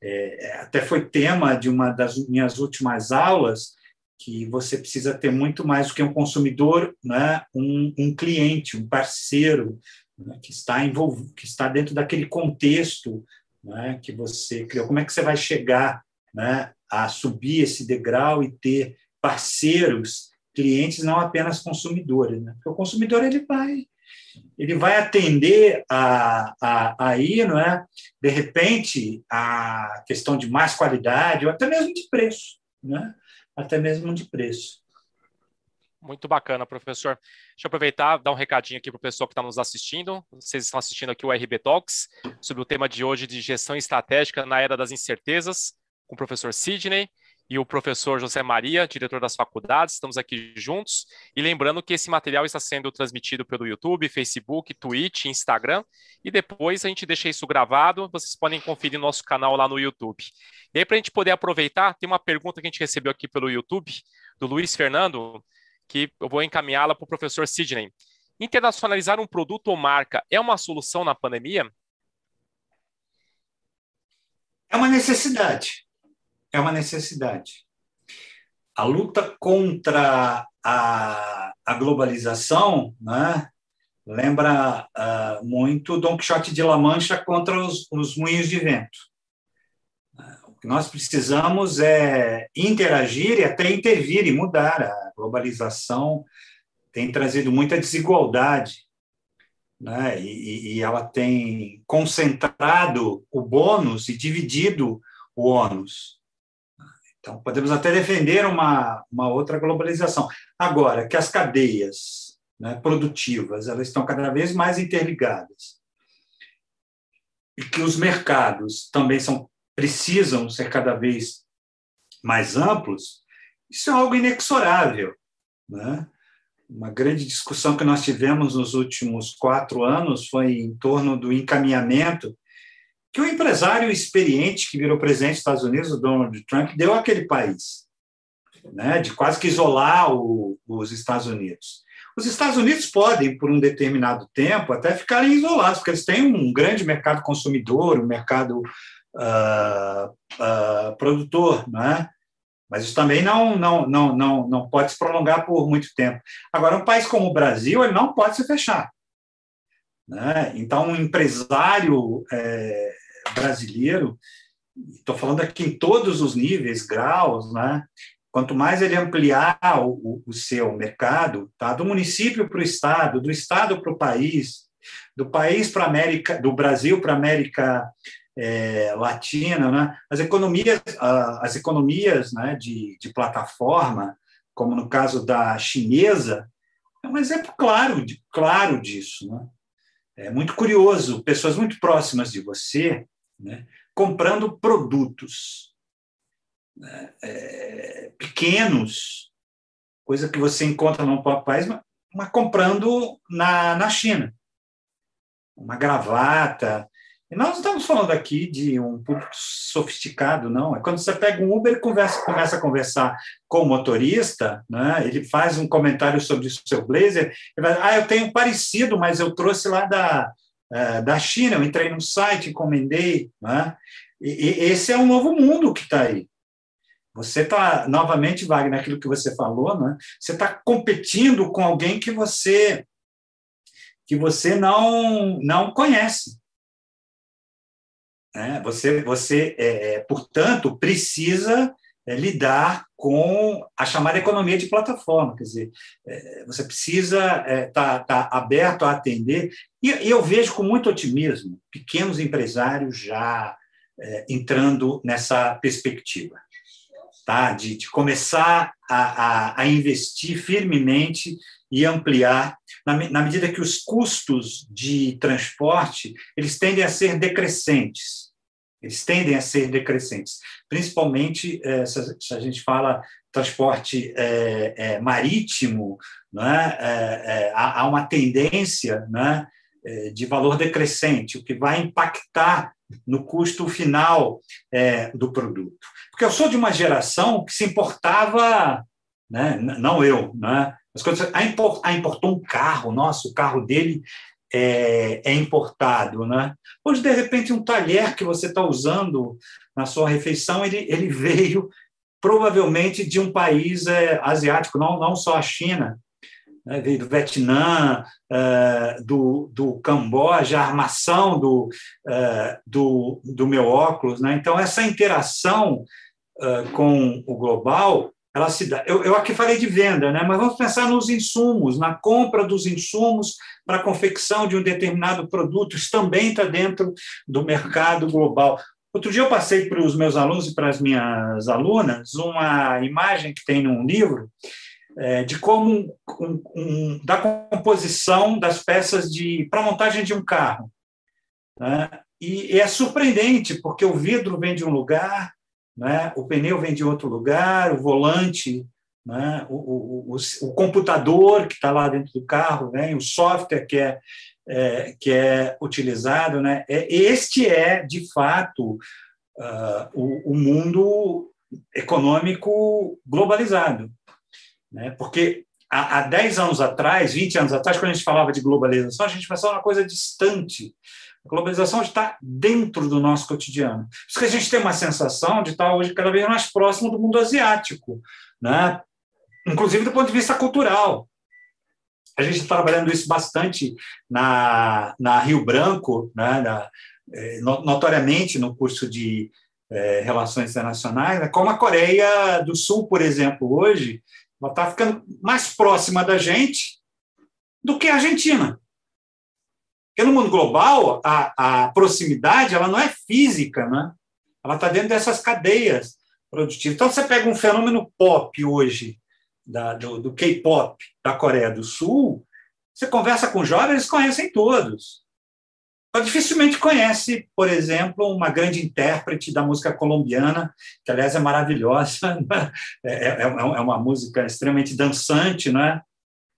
É, até foi tema de uma das minhas últimas aulas, que você precisa ter muito mais do que um consumidor, né? um, um cliente, um parceiro né? que está envolvido, que está dentro daquele contexto né? que você criou. Como é que você vai chegar né? a subir esse degrau e ter parceiros, clientes, não apenas consumidores? Né? Porque o consumidor ele vai ele vai atender a, a, aí, não é? De repente, a questão de mais qualidade ou até mesmo de preço, né? Até mesmo de preço. Muito bacana, professor. Deixa eu aproveitar dar um recadinho aqui para o pessoal que está nos assistindo. Vocês estão assistindo aqui o RB Talks sobre o tema de hoje de gestão estratégica na era das incertezas, com o professor Sidney e o professor José Maria, diretor das faculdades, estamos aqui juntos. E lembrando que esse material está sendo transmitido pelo YouTube, Facebook, Twitch, Instagram, e depois a gente deixa isso gravado, vocês podem conferir nosso canal lá no YouTube. E aí, para a gente poder aproveitar, tem uma pergunta que a gente recebeu aqui pelo YouTube, do Luiz Fernando, que eu vou encaminhá-la para o professor Sidney. Internacionalizar um produto ou marca é uma solução na pandemia? É uma necessidade é uma necessidade. A luta contra a, a globalização né, lembra uh, muito Dom Quixote de La Mancha contra os, os moinhos de vento. O que nós precisamos é interagir e até intervir e mudar. A globalização tem trazido muita desigualdade né? E, e, ela tem concentrado o bônus e dividido o ônus. Então, podemos até defender uma, uma outra globalização. Agora, que as cadeias né, produtivas elas estão cada vez mais interligadas e que os mercados também são, precisam ser cada vez mais amplos, isso é algo inexorável. Né? Uma grande discussão que nós tivemos nos últimos quatro anos foi em torno do encaminhamento que o empresário experiente que virou presidente dos Estados Unidos, o Donald Trump, deu àquele país, né, de quase que isolar o, os Estados Unidos. Os Estados Unidos podem, por um determinado tempo, até ficarem isolados, porque eles têm um grande mercado consumidor, um mercado uh, uh, produtor, né? Mas isso também não, não, não, não, não pode se prolongar por muito tempo. Agora, um país como o Brasil, ele não pode se fechar. Né? Então, um empresário é, brasileiro, estou falando aqui em todos os níveis, graus, né? quanto mais ele ampliar o, o seu mercado, tá? do município para o estado, do estado para o país, do país para América, do Brasil para América é, Latina, né? as economias, as economias né, de, de plataforma, como no caso da chinesa, é um exemplo claro, claro disso. Né? É muito curioso, pessoas muito próximas de você né, comprando produtos né, é, pequenos, coisa que você encontra num país, mas, mas comprando na, na China. Uma gravata, e nós não estamos falando aqui de um público sofisticado, não. É quando você pega um Uber e conversa, começa a conversar com o motorista, né? ele faz um comentário sobre o seu blazer, ele vai, ah, eu tenho parecido, mas eu trouxe lá da, é, da China, eu entrei no site, encomendei. Né? E, e esse é um novo mundo que está aí. Você está, novamente, Wagner, aquilo que você falou, né? você está competindo com alguém que você que você não, não conhece. Né? Você, você é, é, portanto, precisa é, lidar com a chamada economia de plataforma, quer dizer, é, você precisa estar é, tá, tá aberto a atender, e, eu vejo com muito otimismo pequenos empresários já é, entrando nessa perspectiva, tá? de, de começar a, a, a, investir firmemente e ampliar, na, na medida que os custos de transporte eles tendem a ser decrescentes, eles tendem a ser decrescentes, principalmente é, se, a gente fala transporte é, é, marítimo, né, é, há uma tendência né, de valor decrescente, o que vai impactar no custo final do produto. Porque eu sou de uma geração que se importava, né, não eu, né, quando você, ah, importou um carro, nossa, o carro dele é, é importado. Né? Hoje, de repente, um talher que você está usando na sua refeição, ele, ele veio provavelmente de um país é, asiático, não, não só a China, né? veio do Vietnã, uh, do, do Camboja, a armação do, uh, do, do meu óculos. Né? Então, essa interação uh, com o global ela se dá. Eu, eu aqui falei de venda, né? mas vamos pensar nos insumos, na compra dos insumos para a confecção de um determinado produto. Isso também está dentro do mercado global. Outro dia eu passei para os meus alunos e para as minhas alunas uma imagem que tem num livro é, de como um, um, da composição das peças de para montagem de um carro. Né? E, e é surpreendente porque o vidro vem de um lugar, né? o pneu vem de outro lugar, o volante, né? o, o, o, o computador que está lá dentro do carro, vem, o software que é, é, que é utilizado. Né? É, este é, de fato, uh, o, o mundo econômico globalizado. Né? Porque há, há 10 anos atrás, 20 anos atrás, quando a gente falava de globalização, a gente pensava uma coisa distante. A globalização está dentro do nosso cotidiano. Por isso que a gente tem uma sensação de estar hoje cada vez mais próximo do mundo asiático, né? Inclusive do ponto de vista cultural. A gente está trabalhando isso bastante na, na Rio Branco, né? na, eh, notoriamente no curso de é, Relações Internacionais, né? como a Coreia do Sul, por exemplo, hoje, ela está ficando mais próxima da gente do que a Argentina. Porque no mundo global, a, a proximidade ela não é física, né? ela está dentro dessas cadeias produtivas. Então, você pega um fenômeno pop hoje, da, do, do K-pop da Coreia do Sul, você conversa com jovens, eles conhecem todos. Então, dificilmente conhece, por exemplo, uma grande intérprete da música colombiana, que, aliás, é maravilhosa, né? é, é, é, uma música extremamente dançante, né?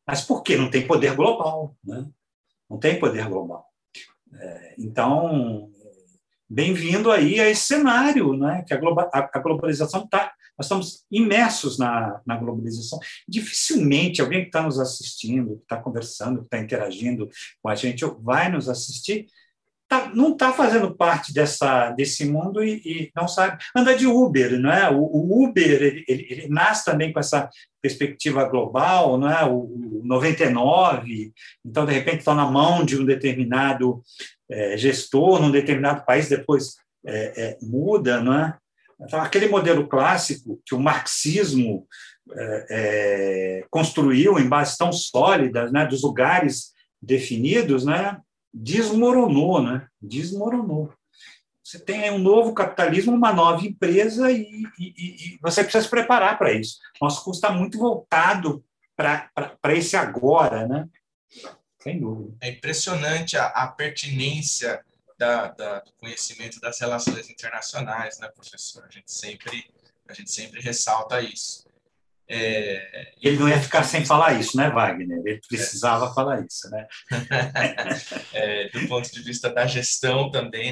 mas por quê? Não tem poder global. Né? Não tem poder global. É, então, bem-vindo aí a esse cenário, né? que a, a, a globalização está. Nós estamos imersos na, na globalização. Dificilmente alguém que está nos assistindo, que está conversando, que está interagindo com a gente, vai nos assistir tá, não está fazendo parte dessa, desse mundo e, e, não sabe. Anda de Uber, não é? O, o Uber ele, ele, ele, nasce também com essa perspectiva global, não é? O, o 99, então de repente está na mão de um determinado é, gestor num determinado país, depois é, é, muda, não é? Então aquele modelo clássico que o marxismo é, é, construiu em bases tão sólidas, né? Dos lugares definidos, né? desmoronou, né? Desmoronou. Você tem um novo capitalismo, uma nova empresa e, e, e você precisa se preparar para isso. Nosso curso está muito voltado para esse agora, né? Sem dúvida. É impressionante a, a pertinência da, da, do conhecimento das relações internacionais, né, professor? A gente sempre, a gente sempre ressalta isso. É, ele não ia ficar sem falar isso, né, Wagner? Ele precisava é. falar isso, né? é, do ponto de vista da gestão também,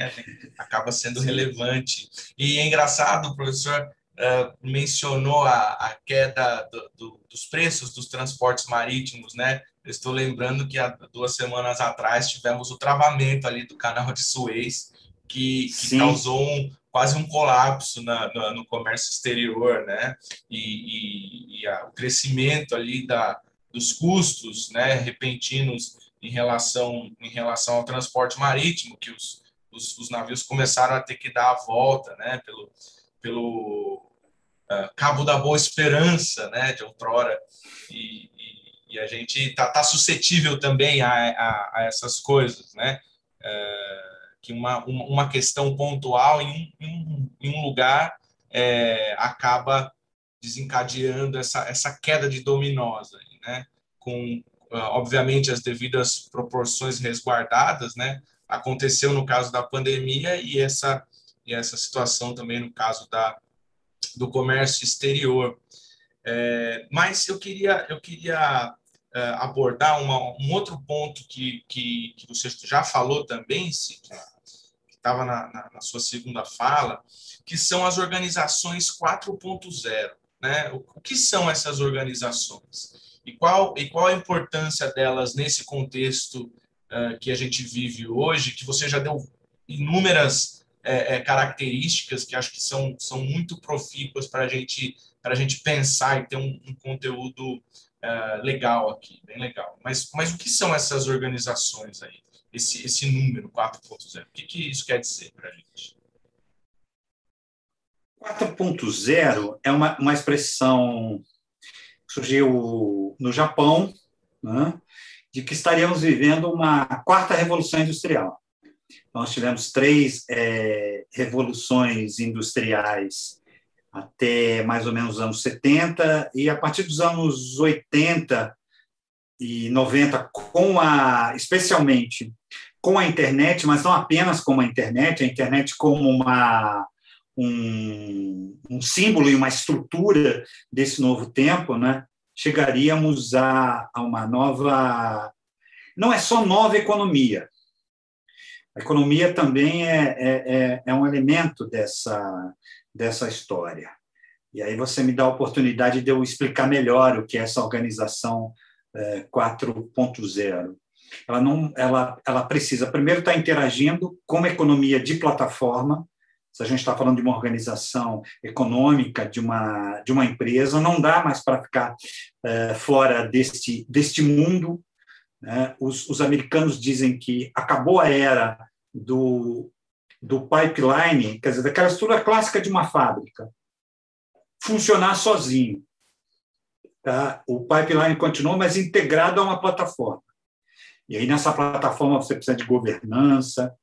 acaba sendo relevante. E é engraçado, o professor uh, mencionou a, a queda do, do, dos preços dos transportes marítimos, né? Estou lembrando que há duas semanas atrás tivemos o travamento ali do canal de Suez, que, que causou um, quase um colapso na, na, no comércio exterior, né? E, e, e a, o crescimento ali da, dos custos, né, repentinos em relação em relação ao transporte marítimo, que os, os, os navios começaram a ter que dar a volta, né, pelo pelo uh, Cabo da Boa Esperança, né, de outrora, e, e, a gente tá, tá suscetível também a, a, a essas coisas, né? Uh, que uma, uma questão pontual em um, em um lugar é, acaba desencadeando essa, essa queda de dominós, né? com, ah, obviamente, as devidas proporções resguardadas, né? aconteceu no caso da pandemia e essa, e essa situação também no caso da, do comércio exterior. É, mas eu queria, eu queria é, abordar uma, um outro ponto que, que, que você já falou também, Sidney, estava na, na, na, sua segunda fala, que são as organizações 4.0. Né? O, o, que são essas organizações? E qual, e qual a importância delas nesse contexto uh, que a gente vive hoje, que você já deu inúmeras é, é, características que acho que são, são muito profícuas para a gente, a gente pensar e ter um, um conteúdo uh, legal aqui, bem legal. Mas, mas o que são essas organizações aí? Esse, esse número 4.0? O que, que isso quer dizer para a gente? 4.0 é uma, uma expressão que surgiu no Japão, né, de que estaríamos vivendo uma quarta revolução industrial. Nós tivemos três é, revoluções industriais até mais ou menos os anos 70, e a partir dos anos 80 e 90, com a, especialmente com a internet, mas não apenas com a internet, a internet como uma, um, um símbolo e uma estrutura desse novo tempo, né? chegaríamos a, a uma nova. Não é só nova economia, a economia também é, é, é, é, um elemento dessa, dessa história. E aí você me dá a oportunidade de eu explicar melhor o que é essa organização é, 4.0. Ela, não, ela, ela precisa, primeiro, estar interagindo com uma economia de plataforma, se a gente está falando de uma organização econômica, de uma, de uma empresa, não dá mais para ficar é, fora deste, deste mundo. Né? Os, os americanos dizem que acabou a era do, do pipeline, quer dizer, daquela estrutura clássica de uma fábrica, funcionar sozinho. Tá? O pipeline continua, mas integrado a uma plataforma. E aí, nessa plataforma, você precisa de governança,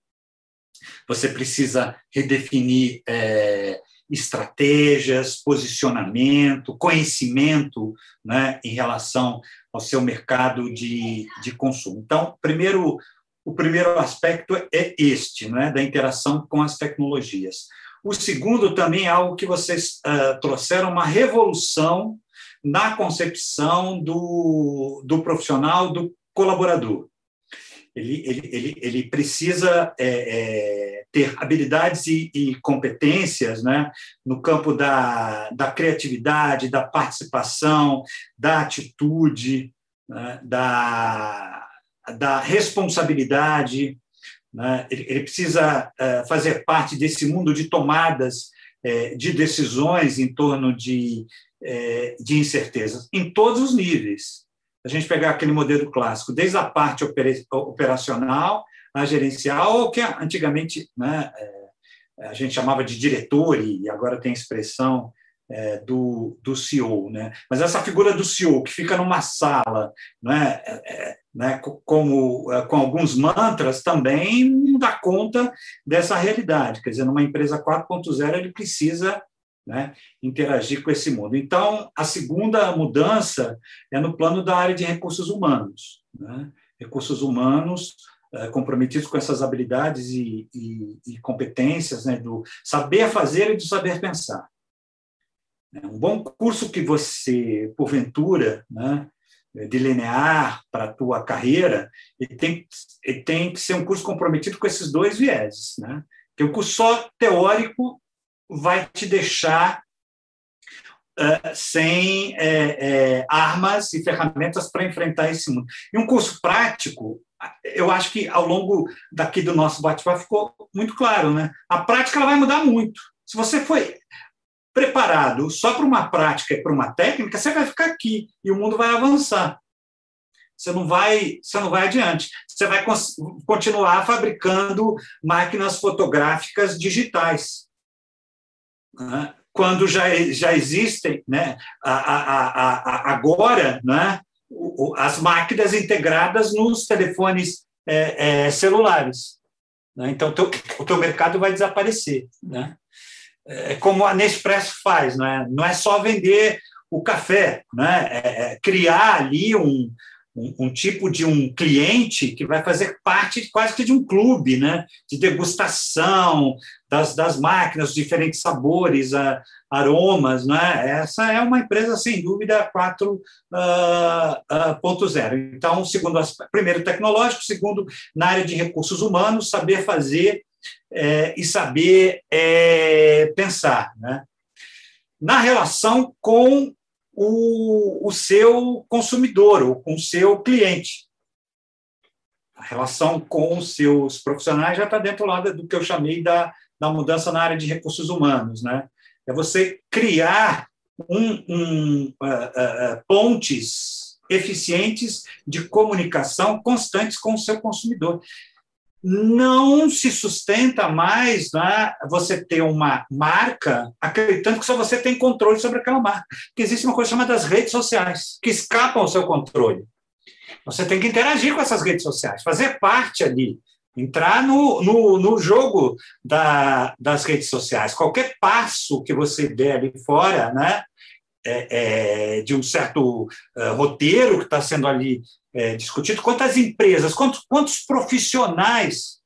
você precisa redefinir é, estratégias, posicionamento, conhecimento né, em relação ao seu mercado de, de consumo. Então, primeiro, o primeiro aspecto é este, né, da interação com as tecnologias. O segundo também é algo que vocês uh, trouxeram, uma revolução na concepção do, do profissional, do colaborador. Ele, ele, ele, ele precisa é, é, ter habilidades e, e, competências né, no campo da, da criatividade, da participação, da atitude, né, da, da responsabilidade. Né, ele, ele, precisa é, fazer parte desse mundo de tomadas é, de decisões em torno de, é, de incertezas, em todos os níveis a gente pegar aquele modelo clássico, desde a parte operacional, a gerencial, ou que antigamente né, a gente chamava de diretor, e agora tem a expressão é, do, do CEO. Né? Mas essa figura do CEO, que fica numa sala, né, é, né, como, é, com alguns mantras, também não dá conta dessa realidade. Quer dizer, numa empresa 4.0, ele precisa né, interagir com esse mundo. Então, a segunda mudança é no plano da área de recursos humanos. Né? Recursos humanos é, comprometidos com essas habilidades e, e, e competências né, do saber fazer e do saber pensar. É um bom curso que você, porventura, né, delinear para a tua carreira, ele tem, ele tem que ser um curso comprometido com esses dois vieses. Né? Que o curso só teórico vai te deixar uh, sem é, é, armas e ferramentas para enfrentar esse mundo. E um curso prático, eu acho que ao longo daqui do nosso bate-papo ficou muito claro, né? A prática ela vai mudar muito. Se você foi preparado só para uma prática para uma técnica, você vai ficar aqui e o mundo vai avançar. Você não vai, você não vai adiante. Você vai continuar fabricando máquinas fotográficas digitais né, quando já, já existem, né, a, a, a, agora, né, as máquinas integradas nos telefones é, é, celulares. Né? Então, teu, o teu mercado vai desaparecer. Né? É como a Nespresso faz, né? não é só vender o café, né? É, é criar ali um, um, um, tipo de um cliente que vai fazer parte quase que de um clube, né? De degustação das, das máquinas, diferentes sabores, a, aromas, né? Essa é uma empresa, sem dúvida, 4.0. Uh, uh, então, segundo, primeiro, tecnológico, segundo, na área de recursos humanos, saber fazer é, e saber é, pensar, né? Na relação com o, o seu consumidor ou com o seu cliente. a relação com os seus profissionais já está dentro lá do que eu chamei da, da mudança na área de recursos humanos. Né? É você criar um, um, uh, uh, pontes eficientes de comunicação constantes com o seu consumidor. Não se sustenta mais né, você ter uma marca acreditando que só você tem controle sobre aquela marca. Porque existe uma coisa chamada as redes sociais, que escapam ao seu controle. Você tem que interagir com essas redes sociais, fazer parte ali, entrar no, no, no jogo da, das redes sociais. Qualquer passo que você der ali fora, né, é, é, de um certo uh, roteiro que está sendo ali é, discutido, quantas empresas, quantos, quantos profissionais.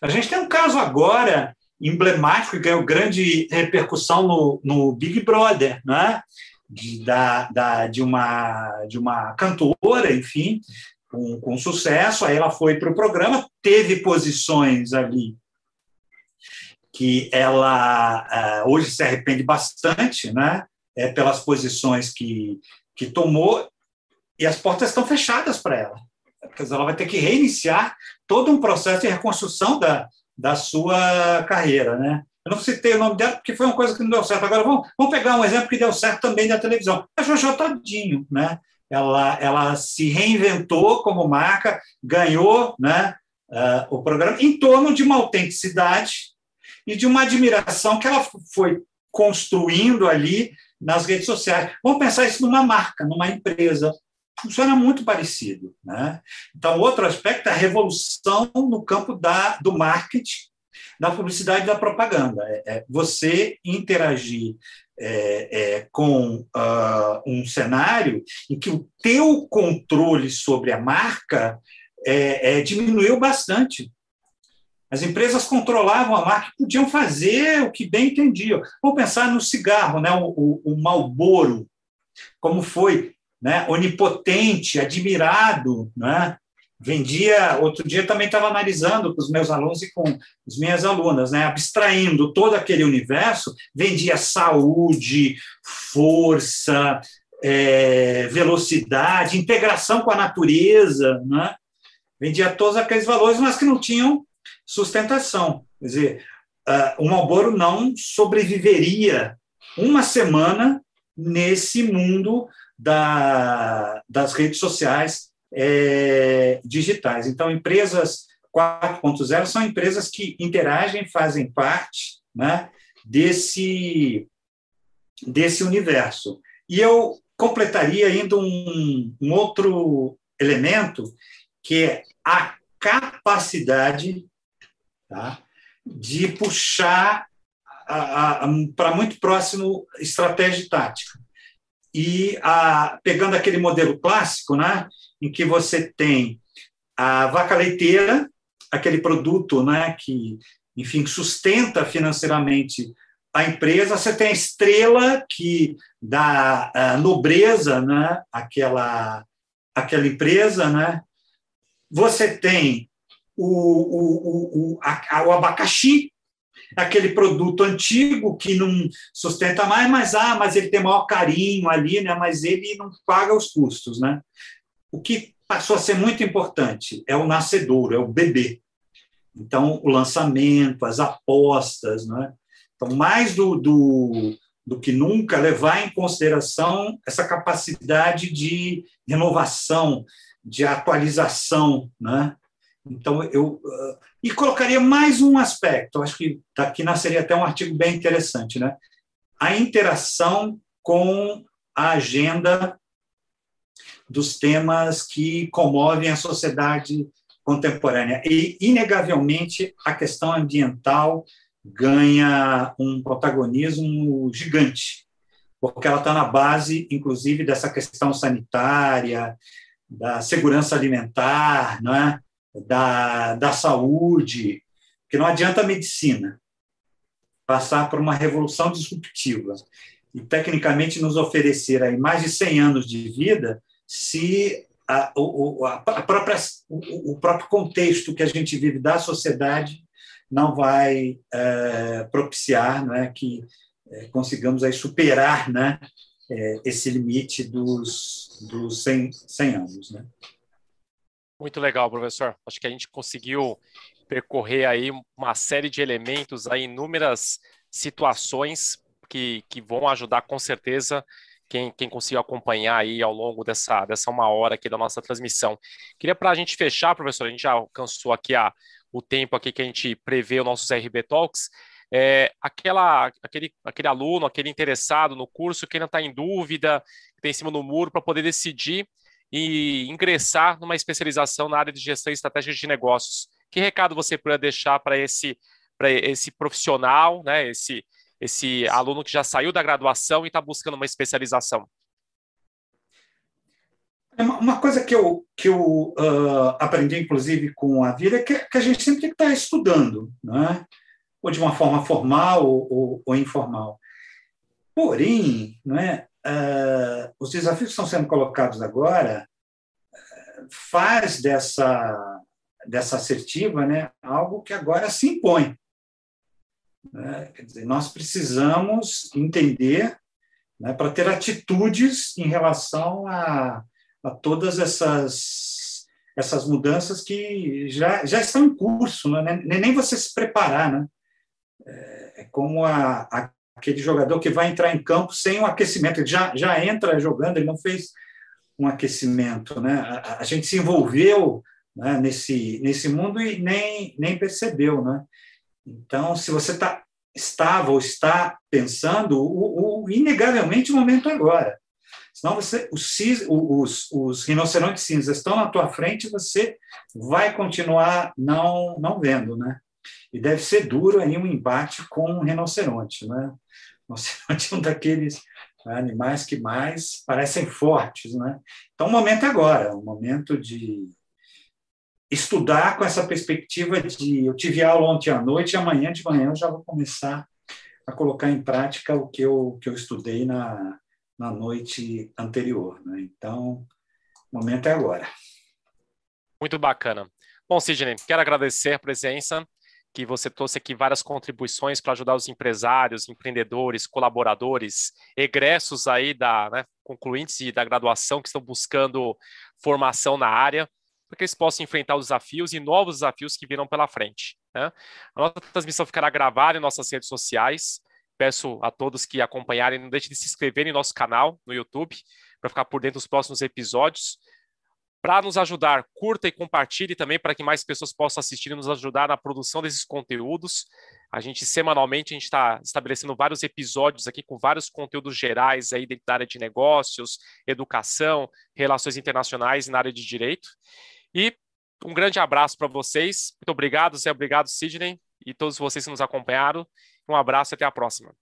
A gente tem um caso agora emblemático que ganhou grande repercussão no, no Big Brother, né? de, da, da, de, uma, de uma cantora, enfim, com, com sucesso. Aí ela foi para o programa, teve posições ali que ela uh, hoje se arrepende bastante, né? É, pelas posições que, que tomou, e as portas estão fechadas para ela. Quer dizer, ela vai ter que reiniciar todo um processo de reconstrução da, da sua carreira, né? Eu não citei o nome dela porque foi uma coisa que não deu certo. Agora, vamos, vamos pegar um exemplo que deu certo também da televisão. A Jojo Todinho, né? Ela, ela se reinventou como marca, ganhou né, uh, o programa em torno de uma autenticidade e de uma admiração que ela foi construindo ali nas redes sociais. Vamos pensar isso numa marca, numa empresa. Funciona muito parecido. Né? Então, outro aspecto é a revolução no campo da, do marketing da publicidade e da propaganda. É, é você interagir é, é, com uh, um cenário em que o teu controle sobre a marca é, é, diminuiu bastante. As empresas controlavam a marca podiam fazer o que bem entendiam. Vamos pensar no cigarro, né? o, o, o Malboro, como foi né? onipotente, admirado, né? vendia, outro dia também estava analisando com os meus alunos e com as minhas alunas, né, abstraindo todo aquele universo, vendia saúde, força, é, velocidade, integração com a natureza, né, vendia todos aqueles valores, mas que não tinham sustentação. Quer dizer, uh, o Malboro não sobreviveria uma semana nesse mundo da, das redes sociais, é, digitais. Então, empresas 4.0 são empresas que interagem, fazem parte né, desse, desse universo. E eu completaria ainda um, um outro elemento, que é a capacidade tá, de puxar para muito próximo estratégia tática. E a, pegando aquele modelo clássico, né, em que você tem a vaca leiteira, aquele produto né, que, enfim, sustenta financeiramente a empresa, você tem a estrela que dá a nobreza né, àquela, àquela empresa, né? você tem o, o, o, a, o abacaxi, aquele produto antigo que não sustenta mais, mas ah, mas ele tem maior carinho ali, né? Mas ele não paga os custos, né? O que passou a ser muito importante é o nascedouro, é o bebê. Então, o lançamento, as apostas, né? Então, mais do, do, do que nunca, levar em consideração essa capacidade de renovação, de atualização, né? Então, eu. Uh, e colocaria mais um aspecto, acho que daqui nasceria até um artigo bem interessante, né? A interação com a agenda dos temas que comovem a sociedade contemporânea. E, inegavelmente, a questão ambiental ganha um protagonismo gigante, porque ela está na base, inclusive, dessa questão sanitária, da segurança alimentar, não é? Da, da saúde, que não adianta a medicina passar por uma revolução disruptiva e tecnicamente nos oferecer aí mais de 100 anos de vida se a, o, a própria, o, o, próprio contexto que a gente vive da sociedade não vai é, propiciar né, que é, consigamos aí superar né, é, esse limite dos, dos 100, 100 anos. Né? Muito legal, professor. Acho que a gente conseguiu percorrer aí uma série de elementos, aí, inúmeras situações que, que vão ajudar com certeza quem, quem conseguiu acompanhar aí ao longo dessa, dessa uma hora aqui da nossa transmissão. Queria para a gente fechar, professor, a gente já alcançou aqui a, o tempo aqui que a gente prevê os nossos RB Talks, é, aquela, aquele, aquele aluno, aquele interessado no curso que ainda está em dúvida, que está em cima do muro para poder decidir e ingressar numa especialização na área de gestão estratégica de negócios. Que recado você poderia deixar para esse, esse profissional, né, esse, esse aluno que já saiu da graduação e está buscando uma especialização? É uma coisa que eu, que eu uh, aprendi, inclusive, com a vida, é que, que, a gente sempre tem que estar estudando, né? ou de uma forma formal ou, ou, ou informal. Porém, né, os desafios que estão sendo colocados agora uh, faz dessa, dessa assertiva né, algo que agora se impõe. Né? Quer dizer, nós precisamos entender né, para ter atitudes em relação a, a todas essas, essas mudanças que já, já estão em curso, né? nem você se preparar. Né? É, é como a, a, aquele jogador que vai entrar em campo sem um aquecimento, ele já, já entra jogando, ele não fez um aquecimento. Né? A, a gente se envolveu né, nesse, nesse mundo e nem, nem percebeu. Né? Então, se você tá, estava ou está pensando, o, o, inegavelmente o momento é agora. Senão você, os, os, os rinocerontes cinzas estão na tua frente, você vai continuar não, não vendo, né? E deve ser duro aí um embate com um rinoceronte, né? Rinoceronte é um daqueles animais que mais parecem fortes, né? Então, o momento é agora, o momento de estudar com essa perspectiva de eu tive aula ontem à noite e amanhã de manhã eu já vou começar a colocar em prática o que eu, que eu estudei na, na noite anterior. Né? Então, o momento é agora. Muito bacana. Bom, Sidney, quero agradecer a presença, que você trouxe aqui várias contribuições para ajudar os empresários, empreendedores, colaboradores, egressos aí da, né, concluintes da graduação que estão buscando formação na área para que eles possam enfrentar os desafios e novos desafios que virão pela frente. Né? A nossa transmissão ficará gravada em nossas redes sociais. Peço a todos que acompanharem, não deixem de se inscrever em nosso canal no YouTube para ficar por dentro dos próximos episódios. Para nos ajudar, curta e compartilhe também para que mais pessoas possam assistir e nos ajudar na produção desses conteúdos. A gente semanalmente a gente está estabelecendo vários episódios aqui com vários conteúdos gerais aí da área de negócios, educação, relações internacionais e na área de direito. E um grande abraço para vocês. Muito obrigado, Zé. Obrigado, Sidney. E todos vocês que nos acompanharam. Um abraço e até a próxima.